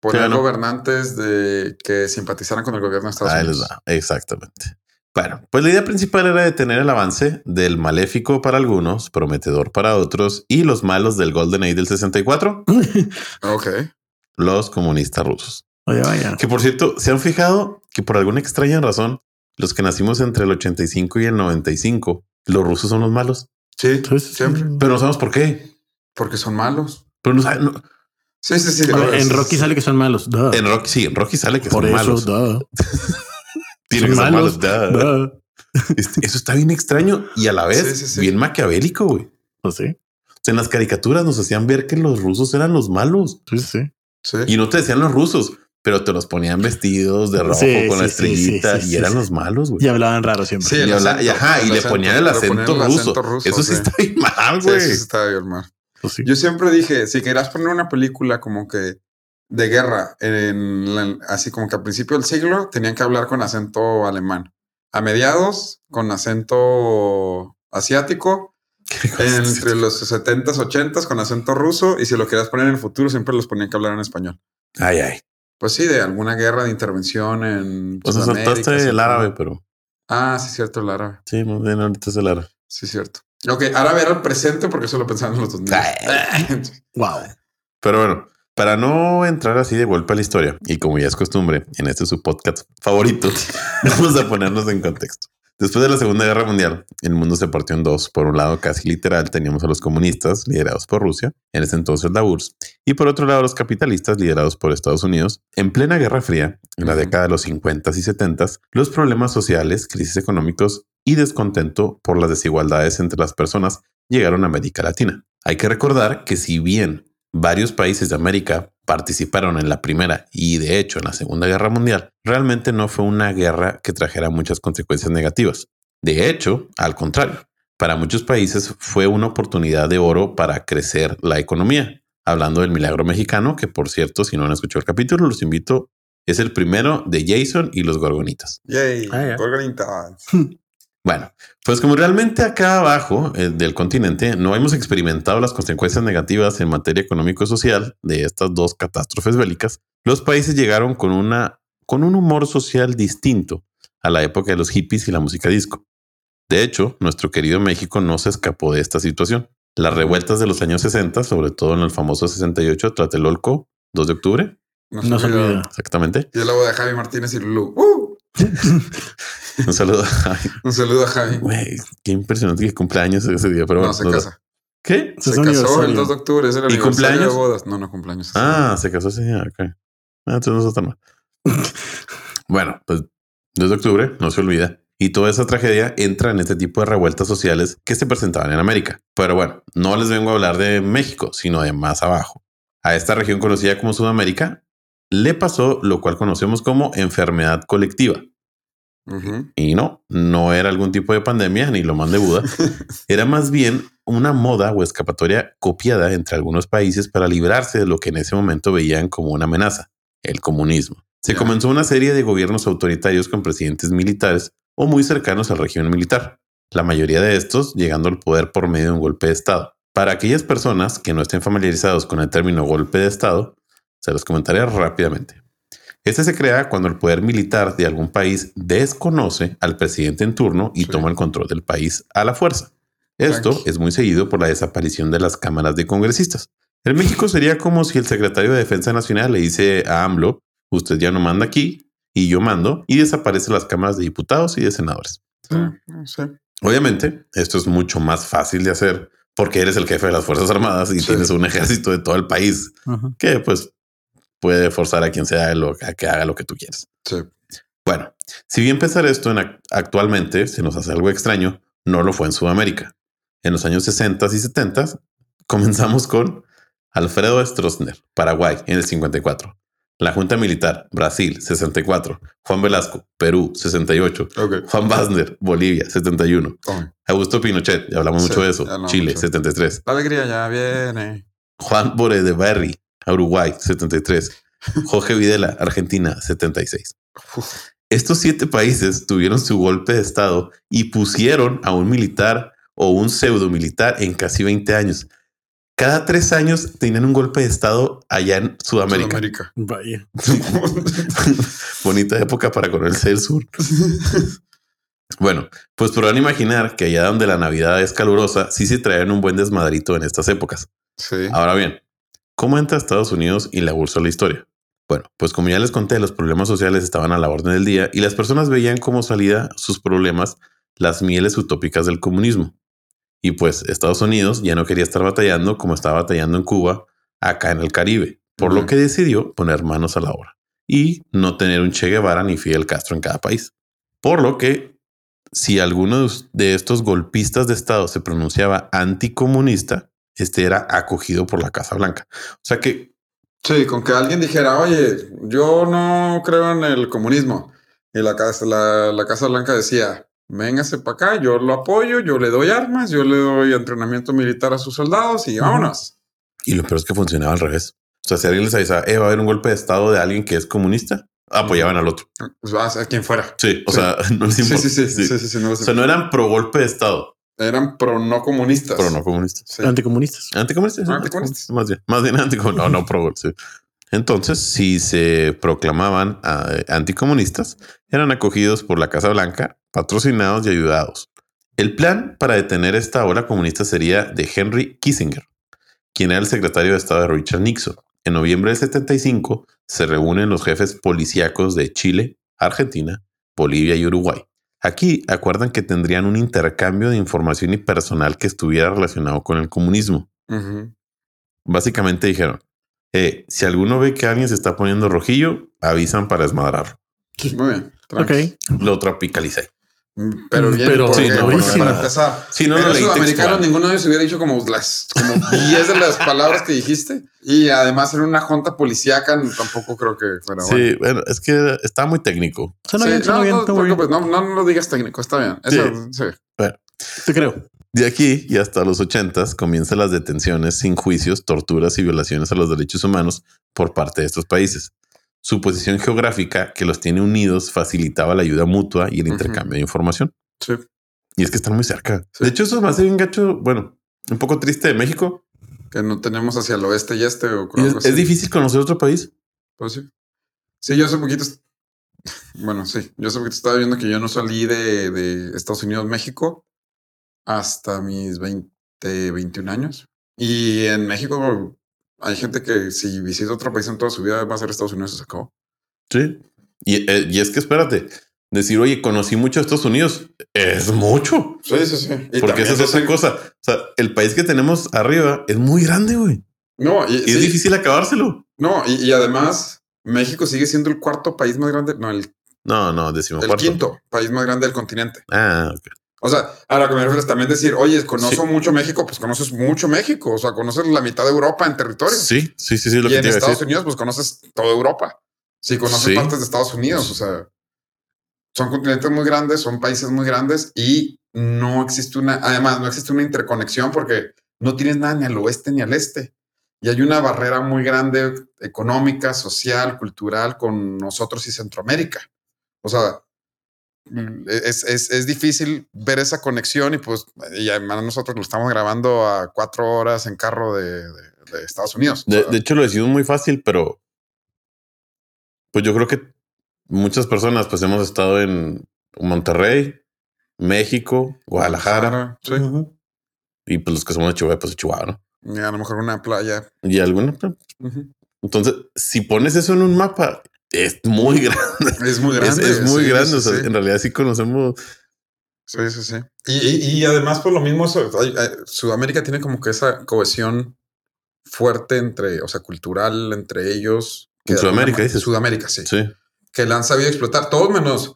poner Sí, ¿no? gobernantes de que simpatizaran con el gobierno de Estados Ahí les Unidos. va. Exactamente. Bueno, pues la idea principal era detener el avance del maléfico para algunos, prometedor para otros y los malos del Golden Age del 64, Ok. los comunistas rusos. Oye, vaya. Que por cierto, se han fijado que por alguna extraña razón, los que nacimos entre el 85 y el 95, los rusos son los malos. Sí, siempre. Pero no sabemos por qué. Porque son malos. Pero no sabe- no- Sí, sí, sí. Ver, en Rocky sale que son malos. duh. En Rocky, sí, en Rocky sale que Por son eso, malos. que ser malos. duh. Este, Eso está bien extraño y a la vez Sí, sí, sí. bien maquiavélico, güey. Pues sí, O sea, en las caricaturas nos hacían ver que los rusos eran los malos sí, sí. Sí. y no te decían los rusos, pero te los ponían vestidos de rojo Sí, con la sí, sí, sí, estrellita sí, y eran sí. los malos, güey. Y hablaban raro siempre. Sí, Y, ajá, y le ponían el acento, ponían el ruso. acento ruso, Eso sí, sí. está bien mal, Sí, güey. sí, está bien mal. Pues sí. Yo siempre dije, si querías poner una película como que de guerra, en la- así como que al principio del siglo, tenían que hablar con acento alemán. A mediados, con acento asiático. Entre los 70s, 80s, con acento ruso. Y si lo querías poner en el futuro, siempre los ponían que hablar en español. Ay, ay. Pues sí, de alguna guerra de intervención en. Sudamérica, saltaste el árabe, pero Ah, sí, cierto, el árabe. sí, muy bien, ahorita es el árabe. Sí, cierto. Ok, árabe era el presente porque solo pensaban en los 2000. Wow. Pero bueno, para no entrar así de golpe a la historia, y como ya es costumbre en este su podcast favorito, vamos a ponernos en contexto. Después de la Segunda Guerra Mundial, el mundo se partió en dos. Por un lado, casi literal, teníamos a los comunistas liderados por Rusia, en ese entonces la URSS, y por otro lado, los capitalistas liderados por Estados Unidos. En plena Guerra Fría, en la década de los 50 y 70, los problemas sociales, crisis económicos y descontento por las desigualdades entre las personas llegaron a América Latina. Hay que recordar que si bien varios países de América participaron en la Primera y de hecho en la Segunda Guerra Mundial, realmente no fue una guerra que trajera muchas consecuencias negativas. De hecho, al contrario, Para muchos países fue una oportunidad de oro para crecer la economía. Hablando del milagro mexicano, que por cierto, si no han escuchado el capítulo, los invito. Es el primero de Jason y los Gorgonitas. Yay. Ah. Gorgonitas. Bueno, pues como realmente acá abajo eh, del continente no hemos experimentado las consecuencias negativas en materia económico-social de estas dos catástrofes bélicas, los países llegaron con, una, con un humor social distinto a la época de los hippies y la música disco. De hecho, nuestro querido México no se escapó de esta situación. Las revueltas de los años 60, sobre todo en el famoso 68, Tlatelolco, 2 de octubre, No se olvida. exactamente. Y el agua de Javi Martínez y Lulu. ¡Uh! Un saludo. Ay, Un saludo a Javi. güey, qué impresionante que cumpleaños ese día, pero no, bueno. se da- casa. ¿Qué? Se casó el aniversario. 2 de octubre. Es el ¿Y aniversario cumpleaños? de bodas. No, no cumpleaños. Ah, se casó ese día. Ok. Ah, entonces no está tan mal. bueno, pues 2 de octubre, no se olvida. Y toda esa tragedia entra en este tipo de revueltas sociales que se presentaban en América. Pero bueno, no les vengo a hablar de México, sino de más abajo. A esta región conocida como Sudamérica le pasó lo cual conocemos como enfermedad colectiva. Y no, no era algún tipo de pandemia ni lo man de Buda. Era más bien una moda o escapatoria copiada entre algunos países para librarse de lo que en ese momento veían como una amenaza, el comunismo. Se comenzó una serie de gobiernos autoritarios con presidentes militares o muy cercanos al régimen militar, la mayoría de estos llegando al poder por medio de un golpe de Estado. Para aquellas personas que no estén familiarizados con el término golpe de Estado, se los comentaré rápidamente. Este se crea cuando el poder militar de algún país desconoce al presidente en turno y Sí. toma el control del país a la fuerza. Esto Tranqui. es muy seguido por la desaparición de las cámaras de congresistas. En México sería como si el secretario de Defensa Nacional le dice a AMLO, usted ya no manda aquí y yo mando, y desaparecen las cámaras de diputados y de senadores. Sí. Obviamente, esto es mucho más fácil de hacer porque eres el jefe de las Fuerzas Armadas y tienes un ejército de todo el país Ajá. que pues puede forzar a quien sea lo- a que haga lo que tú quieras. Sí. Bueno, si bien pensar esto en ac- actualmente se nos hace algo extraño, no lo fue en Sudamérica. En los años 60 y 70 comenzamos con Alfredo Stroessner, Paraguay, en el 54. La Junta Militar, Brasil, 64. Juan Velasco, Perú, 68. Ok. Juan Basner, Bolivia, 71. Tome. Augusto Pinochet, ya hablamos Sí, mucho de eso. Chile, mucho. 73. La alegría ya viene. Juan Bore Uruguay, 73. Jorge Videla, Argentina, 76. Uf. Estos siete países tuvieron su golpe de Estado y pusieron a un militar o un pseudo militar en casi 20 años. Cada tres años tenían un golpe de Estado allá en Sudamérica. Sudamérica. Vaya. Bonita época para conocer el sur. Bueno, pues podrán imaginar que allá donde la Navidad es calurosa, sí se traen un buen desmadrito en estas épocas. Sí. Ahora bien, ¿cómo entra Estados Unidos y la bolsa a la historia? Bueno, pues como ya les conté, los problemas sociales estaban a la orden del día y las personas veían como salida sus problemas las mieles utópicas del comunismo. Y pues Estados Unidos ya no quería estar batallando como estaba batallando en Cuba, acá en el Caribe, por lo que decidió poner manos a la obra y no tener un Che Guevara ni Fidel Castro en cada país. Por lo que si alguno de estos golpistas de Estado se pronunciaba anticomunista, este era acogido por la Casa Blanca. O sea que Sí, con que alguien dijera, oye, yo no creo en el comunismo. Y la Casa, la, la casa Blanca decía, véngase para acá, yo lo apoyo, yo le doy armas, yo le doy entrenamiento militar a sus soldados y vámonos. Y lo peor es que funcionaba al revés. O sea, si alguien les avisaba, eh, va a haber un golpe de estado de alguien que es comunista, apoyaban al otro. Pues a quien fuera. Sí, o Sí. sea, no les Sí, importa. sí, sí, sí, sí, sí, no O sea, no eran pro golpe de estado, Eran pro no comunistas. pero no comunistas. Sí. Anticomunistas. Anticomunistas. Más bien, más bien anticomunistas. No, no pro. sí. Entonces, si se proclamaban ah, anticomunistas, eran acogidos por la Casa Blanca, patrocinados y ayudados. El plan para detener esta ola comunista sería de Henry Kissinger, quien era el secretario de Estado de Richard Nixon. En noviembre del 75 se reúnen los jefes policíacos de Chile, Argentina, Bolivia y Uruguay. Aquí acuerdan que tendrían un intercambio de información y personal que estuviera relacionado con el comunismo. Básicamente dijeron, eh, si alguno ve que alguien se está poniendo rojillo, avisan para desmadrarlo. Muy bien. Ok. Lo tropicalicé. Mm, Pero bien, Pero porque, sí, no, porque para empezar. Si no, Pero lo leí sudamericano, textual. ninguno de ellos hubiera dicho como las como 10 de las palabras que dijiste. Y además en una junta policíaca tampoco creo que fuera bueno. Sí, bueno, es que está muy técnico. Suena Sí, bien, suena no, bien, no, bien. no, no lo digas técnico, está bien. Eso, sí. Te creo. De aquí y hasta los ochentas comienzan las detenciones sin juicios, torturas y violaciones a los derechos humanos por parte de estos países. Su posición geográfica que los tiene unidos facilitaba la ayuda mutua y el intercambio de información. Sí. Y es que están muy cerca. Sí. De hecho, eso me hace bien gacho. Bueno, un poco triste de México. Que no tenemos hacia el oeste y este o Y Es, es difícil conocer otro país. Pues sí. Sí, yo hace poquito. Bueno, sí, yo hace poquito estaba viendo que yo no salí de, de Estados Unidos, México, hasta mis 20, 21 años. Y en México hay gente que si visita otro país en toda su vida va a ser Estados Unidos y se acabó. Sí. Y, eh, y es que espérate, decir, oye, conocí mucho a Estados Unidos es mucho. Sí, sí, sí. Y Porque esa es otra cosa. O sea, el país que tenemos arriba es muy grande, güey. No, y, Y sí, es difícil acabárselo. No, y, y además México sigue siendo el cuarto país más grande, no, el, No, no, decimos el quinto país más grande del continente. Ah, ok. O sea, a lo que me refiero es también decir, oye, conozco mucho México, pues conoces mucho México. O sea, conoces la mitad de Europa en territorio. Sí, sí, sí, sí, lo y que en Estados decir. Unidos, pues conoces toda Europa. Sí, conoces Sí. partes de Estados Unidos. O sea, son continentes muy grandes, son países muy grandes y no existe una, además, no existe una interconexión porque no tienes nada ni al oeste ni al este. Y hay una barrera muy grande económica, social, cultural con nosotros y Centroamérica. O sea, es, es, es difícil ver esa conexión y pues, y además nosotros lo estamos grabando a cuatro horas en carro de, de- de Estados Unidos. De, hecho, lo decimos muy fácil, pero pues yo creo que muchas personas pues hemos estado en Monterrey, México, Guadalajara Sí. Y pues los que somos de Chihuahua, pues de Chihuahua, ¿no? Y a lo mejor una playa. Y alguna. Ujú. Entonces, si pones eso en un mapa, es muy grande. Es muy grande. es muy sí, grande. sí, o sea, sí. en realidad sí conocemos. Sí, sí, sí. Y, y- y además, por lo mismo, Sudamérica tiene como que esa cohesión fuerte entre, o sea, cultural entre ellos. que En Sudamérica, dices. Sudamérica, sí. Sí. Que la han sabido explotar. Todos menos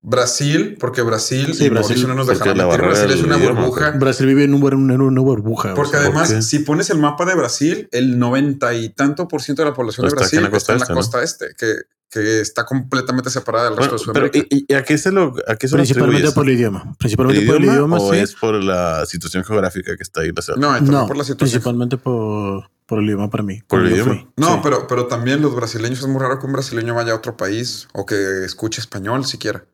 Brasil, porque Brasil Sí, Brasil, no nos la mentir. Brasil es una idioma, burbuja. Brasil vive en, un, en una burbuja. o Porque sea, además, si pones el mapa de Brasil, el noventa y tanto por ciento de la población Pues de está aquí Brasil en la costa está en la este, ¿no? costa este, que, que está completamente separada del resto Bueno, de pero Sudamérica. ¿y, y a qué se lo, a qué se principalmente por el idioma. Principalmente ¿El por el idioma o sí. es por la situación geográfica que está ahí? la no, No, por la situación. principalmente por, por el idioma para mí. ¿Por el idioma? fui. No, Sí. pero, pero también los brasileños es muy raro que un brasileño vaya a otro país o que escuche español siquiera.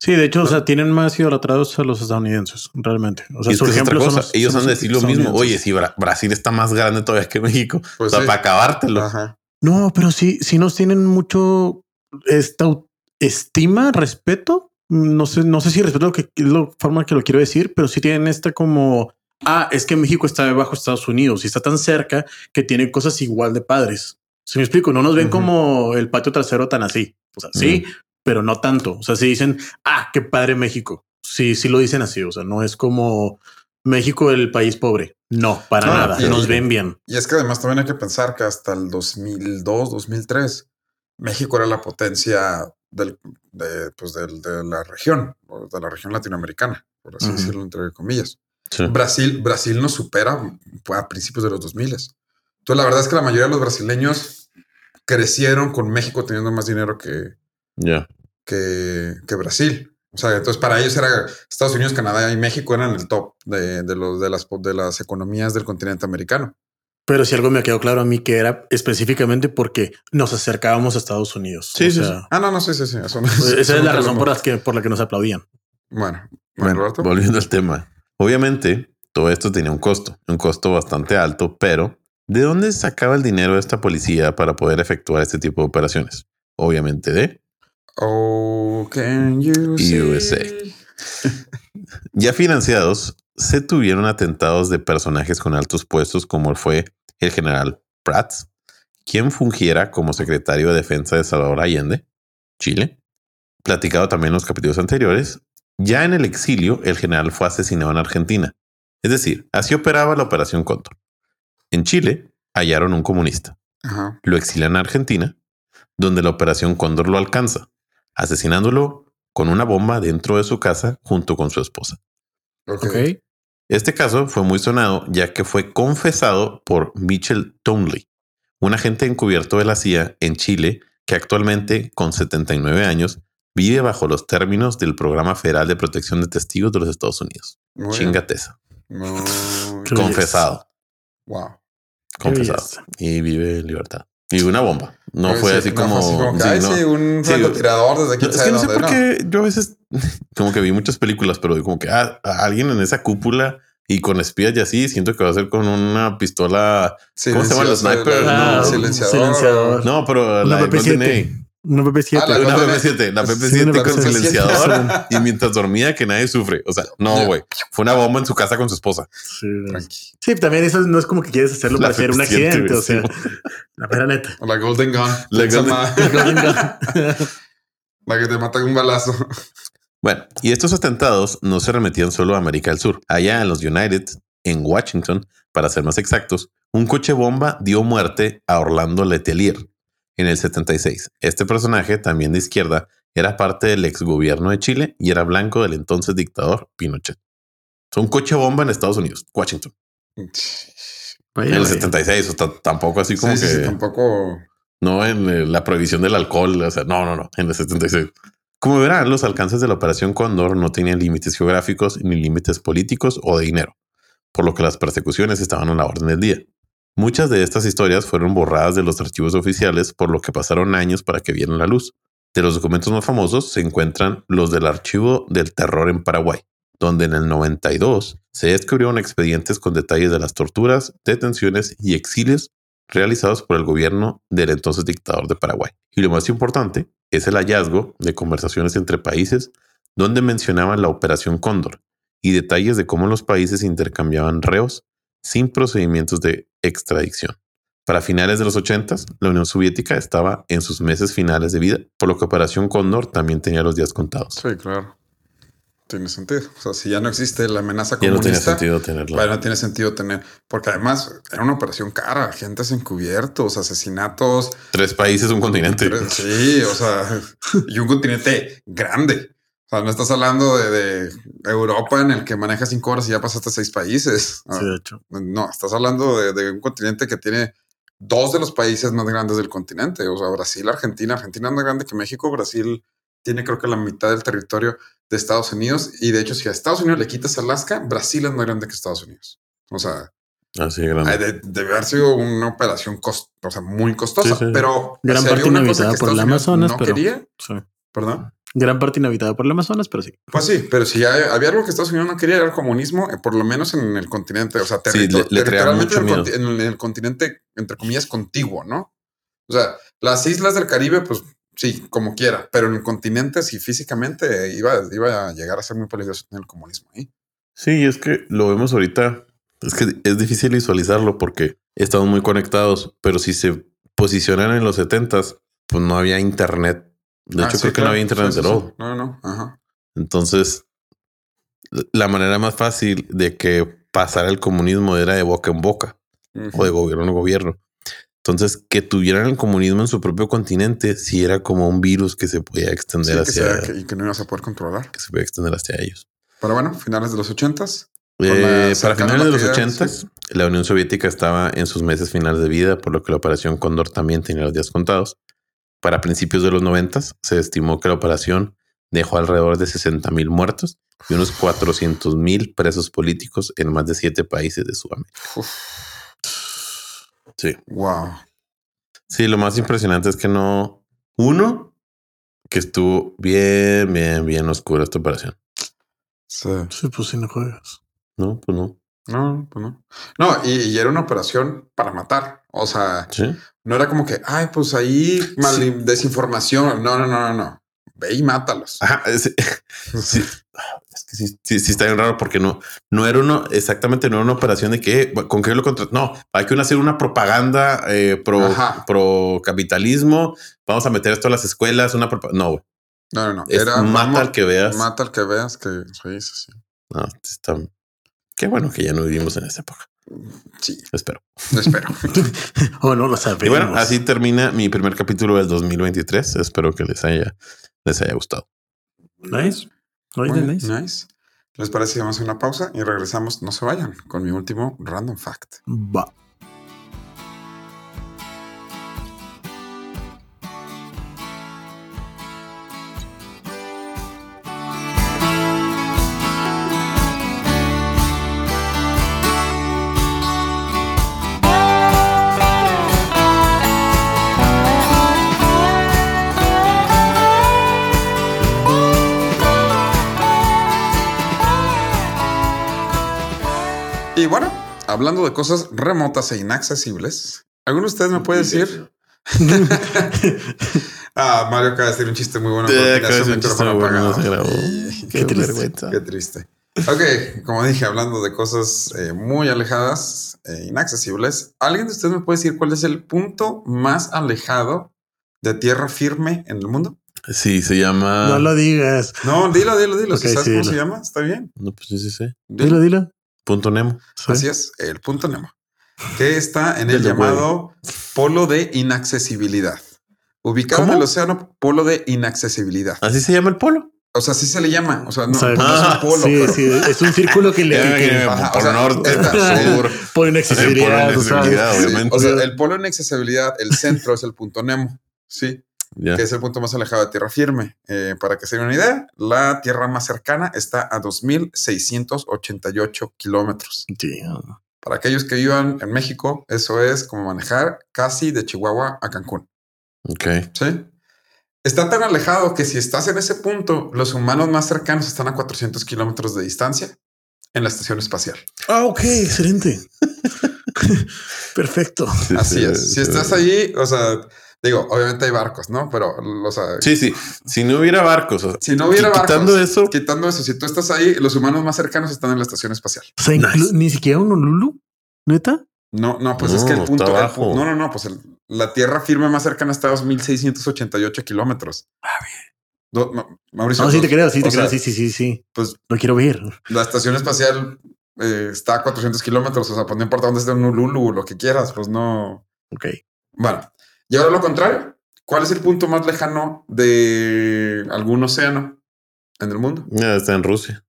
Sí, de hecho, o sea, tienen más idolatrados a los estadounidenses, realmente. O sea, es su que es otra ejemplo son cosa. los- Ellos son han de decir lo mismo. Oye, si Bra- Brasil está más grande todavía que México. Pues o sea, sí. para acabártelo. Ajá. No, pero sí, sí nos tienen mucho esta estima, respeto. No sé, no sé si respeto lo que es la forma que lo quiero decir, pero sí tienen esta como ah, es que México está debajo de Estados Unidos y está tan cerca que tiene cosas igual de padres. Si me explico, no nos ven como el patio trasero tan así. O sea, sí, pero no tanto. O sea, si dicen ah, qué padre México. Sí, sí lo dicen así. O sea, no es como México el país pobre. No, para Ah, nada. y- Nos ven bien. Y es que además también hay que pensar que hasta el 2002, 2003, México era la potencia del, de, pues del- de la región, de la región latinoamericana, por así decirlo, entre comillas. Sí. Brasil, Brasil nos supera pues, a principios de los 2000. Entonces, la verdad es que la mayoría de los brasileños crecieron con México teniendo más dinero que, Ya. que, que Brasil. O sea, entonces para ellos era Estados Unidos, Canadá y México eran el top de, de, los, de, las, de las economías del continente americano. Pero si algo me quedó claro a mí que era específicamente porque nos acercábamos a Estados Unidos. Sí, O sí, sea, Ah, no, no, sí, sí, sí. Eso no, pues, eso esa es la razón por, las que, por la que nos aplaudían. Bueno, bueno, Roberto. volviendo al tema. Obviamente, todo esto tenía un costo, un costo bastante alto, pero ¿de dónde sacaba el dinero esta policía para poder efectuar este tipo de operaciones? Obviamente de Oh, can you see? USA. Ya financiados, se tuvieron atentados de personajes con altos puestos como fue el general Prats, quien fungiera como secretario de defensa de Salvador Allende, Chile. Platicado también en los capítulos anteriores, ya en el exilio el general fue asesinado en Argentina. Es decir, así operaba la Operación Cóndor. En Chile hallaron un comunista, Ajá. lo exilian a Argentina, donde la Operación Cóndor lo alcanza, asesinándolo con una bomba dentro de su casa junto con su esposa. Ok. Ok. Este caso fue muy sonado ya que fue confesado por Mitchell Townley, un agente encubierto de la CIA en Chile que actualmente, con 79 años, vive bajo los términos del Programa Federal de Protección de Testigos de los Estados Unidos. Bien. Chingateza. No. Confesado. Wow. Confesado. Y vive en libertad. Y una bomba. No Pues fue sí, así no como. fue así como que, sí, ay, no. sí, un Sí, francotirador desde quién Es que no sé por no. qué yo a veces como que vi muchas películas, pero como que ah, a alguien en esa cúpula y con espías y así, siento que va a ser con una pistola. ¿Cómo se llama? Los Silencioso, snipers, la- no. el silenciador. Silenciador. No, pero la de PP7. GoldenEye. Una PP7. Ah, la Una Golden- PP7, la Sí, PP7 una con PP7. silenciador y mientras dormía que nadie sufre. O sea, no, güey. Fue una bomba en su casa con su esposa. Sí, Tranqui. Sí, también eso no es como que quieres hacerlo La para hacer un PP7, accidente. O sea, la pera neta. O La Golden Gun. La Esa Golden- ma- La que te mata con un balazo. Bueno, y estos atentados no se remetían solo a América del Sur. Allá en los United, en Washington, para ser más exactos, un coche bomba dio muerte a Orlando Letelier en el 76. Este personaje, también de izquierda, era parte del ex gobierno de Chile y era blanco del entonces dictador Pinochet. Es un coche bomba en Estados Unidos, Washington, Vaya, en el vaya. 76. O sea, tampoco así como Sí, que sí, tampoco. no en eh, la prohibición del alcohol. O sea, no, no, no, en el 76. Como verán, los alcances de la Operación Cóndor no tenían límites geográficos ni límites políticos o de dinero, por lo que las persecuciones estaban a la orden del día. Muchas de estas historias fueron borradas de los archivos oficiales, por lo que pasaron años para que vieran la luz. De los documentos más famosos se encuentran los del Archivo del Terror en Paraguay, donde en el 92 se descubrieron expedientes con detalles de las torturas, detenciones y exilios realizados por el gobierno del entonces dictador de Paraguay. Y lo más importante es el hallazgo de conversaciones entre países donde mencionaban la Operación Cóndor y detalles de cómo los países intercambiaban reos sin procedimientos de extradición. Para finales de los 80, la Unión Soviética estaba en sus meses finales de vida, por lo que Operación Cóndor también tenía los días contados. Sí, claro. Tiene sentido. O sea, si ya no existe la amenaza Ya no comunista, tenía sentido tenerlo. bueno, no tiene sentido tener, porque además era una operación cara, agentes encubiertos, asesinatos. Tres países, un continente. Sí, o sea, y un continente grande. O sea, no estás hablando de, de Europa en el que manejas cinco horas y ya pasaste seis países. Ah, Sí, de hecho. No, estás hablando de, de un continente que tiene dos de los países más grandes del continente. O sea, Brasil, Argentina. Argentina es más grande que México. Brasil tiene creo que la mitad del territorio de Estados Unidos. Y de hecho, si a Estados Unidos le quitas Alaska, Brasil es más grande que Estados Unidos. O sea, Así de grande. de- debe haber sido una operación cost- o sea, muy costosa. Sí, sí. Pero Gran parte una cosa que por Estados Unidos Amazonas, no pero- quería, Sí. perdón. Gran parte inhabitada por el Amazonas, pero sí. Pues sí, pero si ya había algo que Estados Unidos no quería era el comunismo, eh, por lo menos en el continente, o sea, Sí, le- territorialmente en, el miedo. conti- en el, en el continente, entre comillas, contiguo, ¿no? O sea, las islas del Caribe, pues sí, como quiera, pero en el continente, sí, físicamente iba, iba a llegar a ser muy peligroso tener el comunismo ahí. Sí, es que lo vemos ahorita. Es que es difícil visualizarlo porque estamos muy conectados, pero si se posicionan en los 70s, pues no había internet. De Ah, hecho, sí, creo que claro. no había internet Sí, de sí, all. No, no, ajá. Entonces, la manera más fácil de que pasara el comunismo era de boca en boca o de gobierno en gobierno. Entonces, que tuvieran el comunismo en su propio continente, sí era como un virus que se podía extender hacia que- y que no ibas a poder controlar. que se podía extender hacia ellos. Pero bueno, finales de los ochentas. Eh, para finales de los 80, la Unión Soviética estaba en sus meses finales de vida, por lo que la operación Cóndor también tenía los días contados. Para principios de los 90 se estimó que la operación dejó alrededor de 60 mil muertos y unos 400 mil presos políticos en más de siete países de Sudamérica. Uf, Sí. wow. Sí, lo más impresionante es que no. Uno, que estuvo bien, bien, bien oscura esta operación. Sí. Sí, pues si no juegas. No, pues no. No, pues no. No, y, y era una operación para matar. O sea, Sí. no era como que, ay, pues ahí mal Sí. desinformación. No, no, no, no, no. Ve y mátalos. Ajá. es- sí. Es que sí, sí, sí está bien raro porque no, no era uno exactamente, no era una operación de que con qué lo contra. No, hay que hacer una propaganda eh, pro, Ajá. pro capitalismo. Vamos a meter esto a las escuelas. Una no, güey. No, no, no. Es Era mata vamos- al que veas. Mata al que veas que sí, sí, sí. No, está. Qué bueno que ya no vivimos en esa época. Sí, Espero. espero. Oh, no lo sabemos. Y bueno, así termina mi primer capítulo del 2023. Espero que les haya, les haya gustado. Nice. Nice. nice. ¿Les parece que vamos a hacer una pausa y regresamos? No se vayan con mi último random fact. Va. Hablando de cosas remotas e inaccesibles, ¿alguno de ustedes me puede decir? ah, Mario acaba de decir un chiste muy bueno. Decir un chiste micrófono muy bueno, apagado. no se grabó. Y- Qué triste. vergüenza. Qué triste. Ok, como dije, hablando de cosas eh, muy alejadas e inaccesibles, ¿alguien de ustedes me puede decir cuál es el punto más alejado de tierra firme en el mundo? Sí, se llama. No lo digas. No, dilo, dilo, dilo. Si Ok, ¿Sabes sí, cómo dilo. se llama? Está bien. No, pues sí, sí, sí. Dilo, dilo. Punto Nemo. Sí. Así es, el punto Nemo, que está en el llamado polo de inaccesibilidad. Ubicado en el océano, polo de inaccesibilidad. Así se llama el polo. O sea, así se le llama. O sea, no, O sea, no es ah, un polo. sí, pero- sí, es un círculo que le que- Ajá, por o sea, norte, sur. por inaccesibilidad. Por o sea, inaccesibilidad, Sí, obviamente. o sea, el polo de inaccesibilidad, el centro es el punto Nemo. Sí, Que es el punto más alejado de tierra firme. Eh, para que se den una idea, la tierra más cercana está a 2.688 kilómetros. Para aquellos que vivan en México, eso es como manejar casi de Chihuahua a Cancún. Ok. ¿Sí? Está tan alejado que si estás en ese punto, los humanos más cercanos están a 400 kilómetros de distancia en la estación espacial. Ah, ok, excelente. Perfecto. Sí, Así sí, es. Si estás allí, o sea, digo, obviamente hay barcos, ¿no? Pero, sea, Sí, sí. Si no hubiera barcos, o sea, si no hubiera qui- barcos, quitando eso, quitando eso, si tú estás ahí, los humanos más cercanos están en la estación espacial. O sea, ni siquiera un Honolulu. ¿Neta? No, no, pues es No, que el punto, el no, no, no, pues el- la tierra firme más cercana está a 2.688 kilómetros. Do- Ma- Mauricio, No, sí te dos- creo, sí te creo. sea, Sí, sí, sí, sí. Pues Lo quiero ver. la estación espacial eh, está a 400 kilómetros, o sea, pues no importa dónde esté un Lulu, lo que quieras, pues no. Ok. Bueno, y ahora lo contrario. ¿Cuál es el punto más lejano de algún océano en el mundo? ya está en Rusia.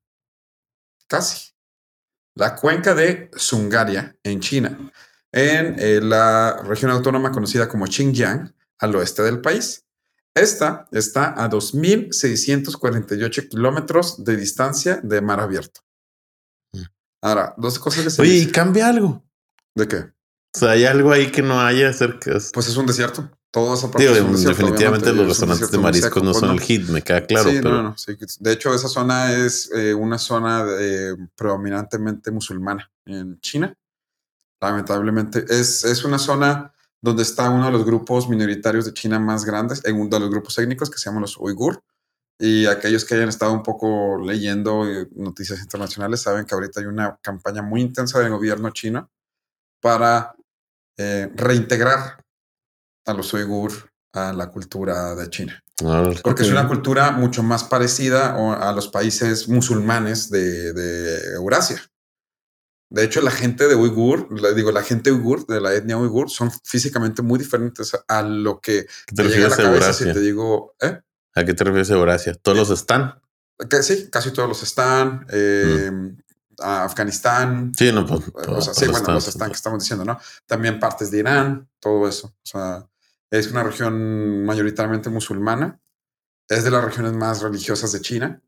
Casi. La cuenca de Sungaria, en China, en eh, la región autónoma conocida como Xinjiang, al oeste del país. Esta está a 2.648 kilómetros de distancia de mar abierto. Mm. Ahora, dos cosas que se Oye, y cambia algo. ¿De qué? O sea, hay algo ahí que no haya cerca. Pues es un desierto. Todo esa parte Digo, es un desierto, definitivamente los restaurantes de mariscos no pues son el hit, me queda claro, Sí, pero no, no, sí. De hecho, esa zona es eh, una zona de- predominantemente musulmana en China. Lamentablemente, es, es una zona donde está uno de los grupos minoritarios de China más grandes, en uno de los grupos étnicos que se llaman los uigur. Y aquellos que hayan estado un poco leyendo eh, noticias internacionales saben que ahorita hay una campaña muy intensa del gobierno chino para eh, reintegrar a los uigur a la cultura de China. Órale. Porque es una cultura mucho más parecida a los países musulmanes de, de Eurasia. De hecho, la gente de Uigur, digo, la gente Uigur, de la etnia Uigur, son físicamente muy diferentes a lo que ¿Qué te me llega a refieres la a cabeza si Eurasia? te digo, ¿eh? ¿A qué te refieres a Eurasia? Todos los están. Que sí, casi todos los están, eh, a Afganistán, Sí, no, pues. o sea, sí, bueno, los están que estamos diciendo, ¿no? También partes de Irán, todo eso. O sea, es una región mayoritariamente musulmana. Es de las regiones más religiosas de China,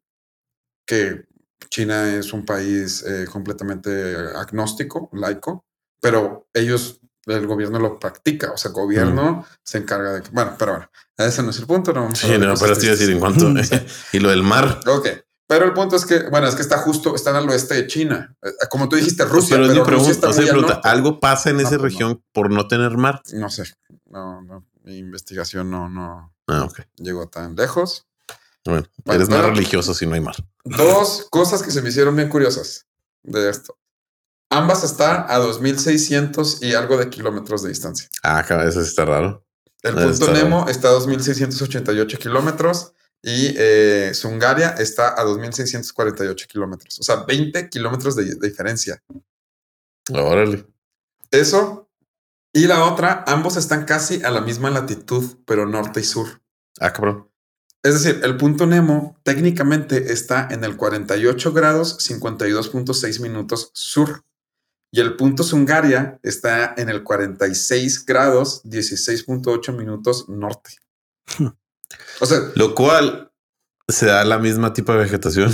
que China es un país eh, completamente agnóstico, laico, pero ellos, el gobierno lo practica. O sea, el gobierno se encarga de bueno, pero bueno, ese no es el punto, ¿no? Vamos Sí, no, pero a decir en cuanto. y lo del mar. Ok. Pero el punto es que, bueno, es que está justo, están al oeste de China. Eh, Como tú dijiste, Rusia, pero pero, mi Rusia pregunta, está muy pregunta. ¿algo pasa en No, esa pues no. región por no tener mar? No sé. No, no. Mi investigación no, no Ah, llegó tan lejos. Bueno, Bueno, eres más religioso si no hay mar. Dos cosas que se me hicieron bien curiosas de esto. Ambas están a 2.600 y algo de kilómetros de distancia. Ah, sí está raro. El punto está Nemo está a 2.688 kilómetros y eh, Sungaria está a 2.648 kilómetros. O sea, 20 kilómetros de, de diferencia. Órale. Eso. Y la otra, ambos están casi a la misma latitud, pero norte y sur. Ah, cabrón. Es decir, el punto Nemo técnicamente está en el 48 grados 52.6 minutos sur y el punto Sungaria está en el 46 grados 16.8 minutos norte. O sea, Lo cual se da la misma tipo de vegetación.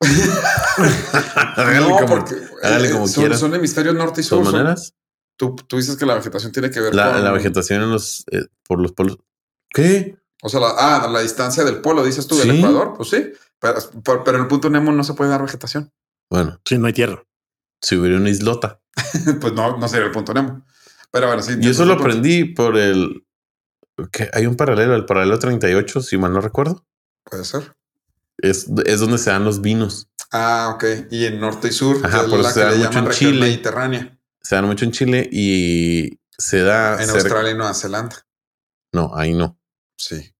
hágale no, como, porque hágale eh, como son, son hemisferios norte y de sur. son- maneras, tú, tú dices que la vegetación tiene que ver la, con la vegetación en los, eh, por los polos. ¿Qué? O sea, la, ah, la distancia del polo, dices tú, del. Ecuador. Pues sí, pero, pero, pero en el punto Nemo no se puede dar vegetación. Bueno, Sí, no hay tierra. Si hubiera una islota. pues no, no sería el punto Nemo. Pero bueno, sí. Y eso lo aprendí por el... que hay un paralelo, el paralelo 38, si mal no recuerdo. Puede ser. Es, es donde se dan los vinos. Ah, ok. Y en norte y sur, Ajá, por eso la se que da le mucho en Chile. mediterránea. Se dan mucho en Chile y se da... En cerca- Australia y Nueva Zelanda. No, ahí no. Sí.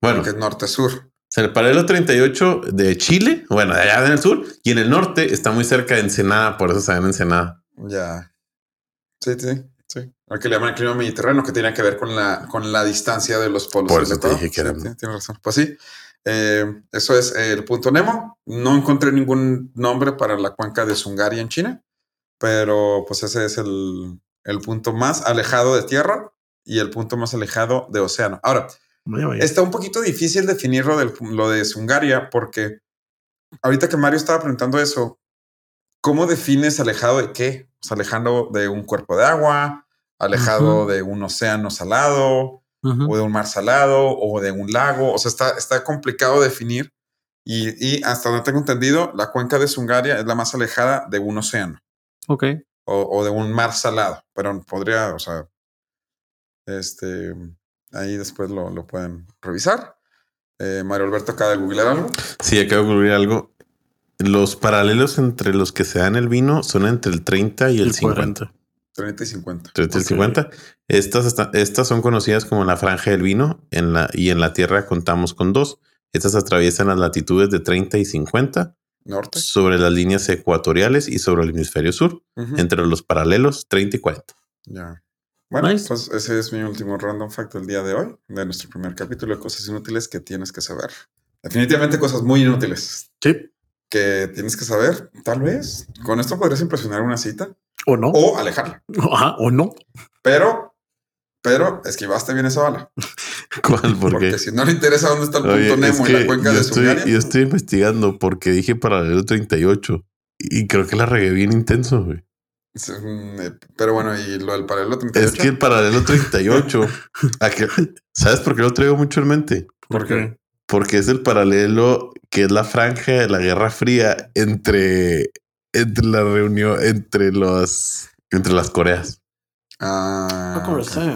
Bueno, Que es norte-sur. el paralelo 38 de Chile, bueno, allá en el sur, y en el norte está muy cerca de Ensenada, por eso se llama Ensenada. Ya. Sí, sí, sí. Al que le llaman el clima mediterráneo, que tiene que ver con la, con la distancia de los polos. Por eso te dije que era- sí, Tienes razón. Pues sí. Eh, eso es el punto Nemo. No encontré ningún nombre para la cuenca de Sungaria en China, pero pues ese es el, el punto más alejado de tierra y el punto más alejado de océano. Ahora, Vaya, vaya. Está un poquito difícil definir lo, del, lo de Sungaria porque ahorita que Mario estaba preguntando eso, ¿cómo defines alejado de qué? O sea, alejado de un cuerpo de agua, alejado de un océano salado o de un mar salado o de un lago. O sea, está, está complicado definir y, y hasta donde tengo entendido, la cuenca de Sungaria es la más alejada de un océano Ok. o, o de un mar salado, pero podría, o sea, este, ahí después lo, lo pueden revisar. Eh, Mario Alberto acaba de googlear algo. Sí, acabo de ocurrir algo. Los paralelos entre los que se dan el vino son entre el 30 y el, El 50. 40. 30 y 50. 30 y Ok. 50. Estas, está- estas son conocidas como la franja del vino en la, y en la Tierra contamos con dos. Estas atraviesan las latitudes de 30 y 50 Norte. sobre las líneas ecuatoriales y sobre el hemisferio sur, entre los paralelos 30 y 40. Ya. Bueno, Nice. pues ese es mi último random fact del día de hoy, de nuestro primer capítulo de cosas inútiles que tienes que saber. Definitivamente cosas muy inútiles Sí. Que tienes que saber. Tal vez con esto podrías impresionar una cita O no. o alejarla, Ajá, o no. pero, pero esquivaste bien esa bala. ¿Cuál? ¿Por Porque qué? si no le interesa dónde está el punto Oye, Nemo en la cuenca de estoy, yo estoy investigando porque dije paralelo 38 y creo que la regué bien intenso. güey. Eh, Pero bueno, y lo del paralelo 38. Es que el paralelo 38, ¿a qué? ¿sabes por qué lo traigo mucho en mente? ¿Por qué? Porque es el paralelo que es la franja de la Guerra Fría entre, entre la reunión, entre los, entre las Coreas. Ah, eh.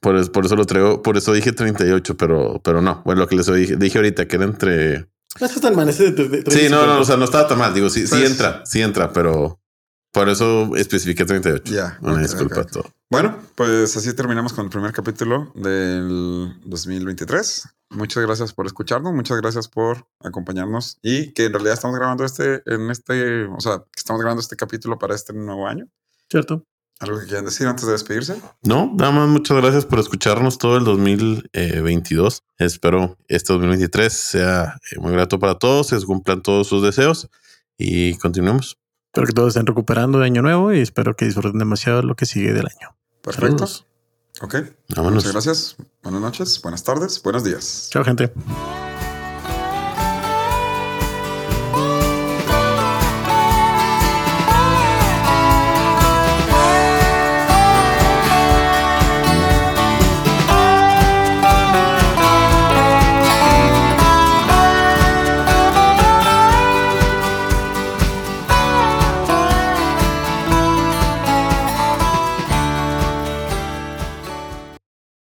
Por, eso- por eso lo traigo, por eso dije 38, pero, pero no. Bueno, lo que les dije, dije ahorita que era entre. Es que tan mal ese de- de- de- Sí, no, no, 50. o sea, no estaba tan mal. Digo, sí, sí Pues- entra, sí entra, pero por eso especifiqué 38. Ya, Una ok, disculpa ok. a todo. Bueno, pues así terminamos con el primer capítulo del 2023. Muchas gracias por escucharnos, muchas gracias por acompañarnos y que en realidad estamos grabando este, en este, o sea, que estamos grabando este capítulo para este nuevo año. Cierto. ¿Algo que quieran decir antes de despedirse? No, nada más muchas gracias por escucharnos todo el 2022. Espero este 2023 sea eh, muy grato para todos, se cumplan todos sus deseos y continuemos. Espero que todos estén recuperando de año nuevo y espero que disfruten demasiado lo que sigue del año. Perfecto. Saludos. Ok. Vámonos. Muchas gracias. Buenas noches, buenas tardes, buenos días. Chao, gente.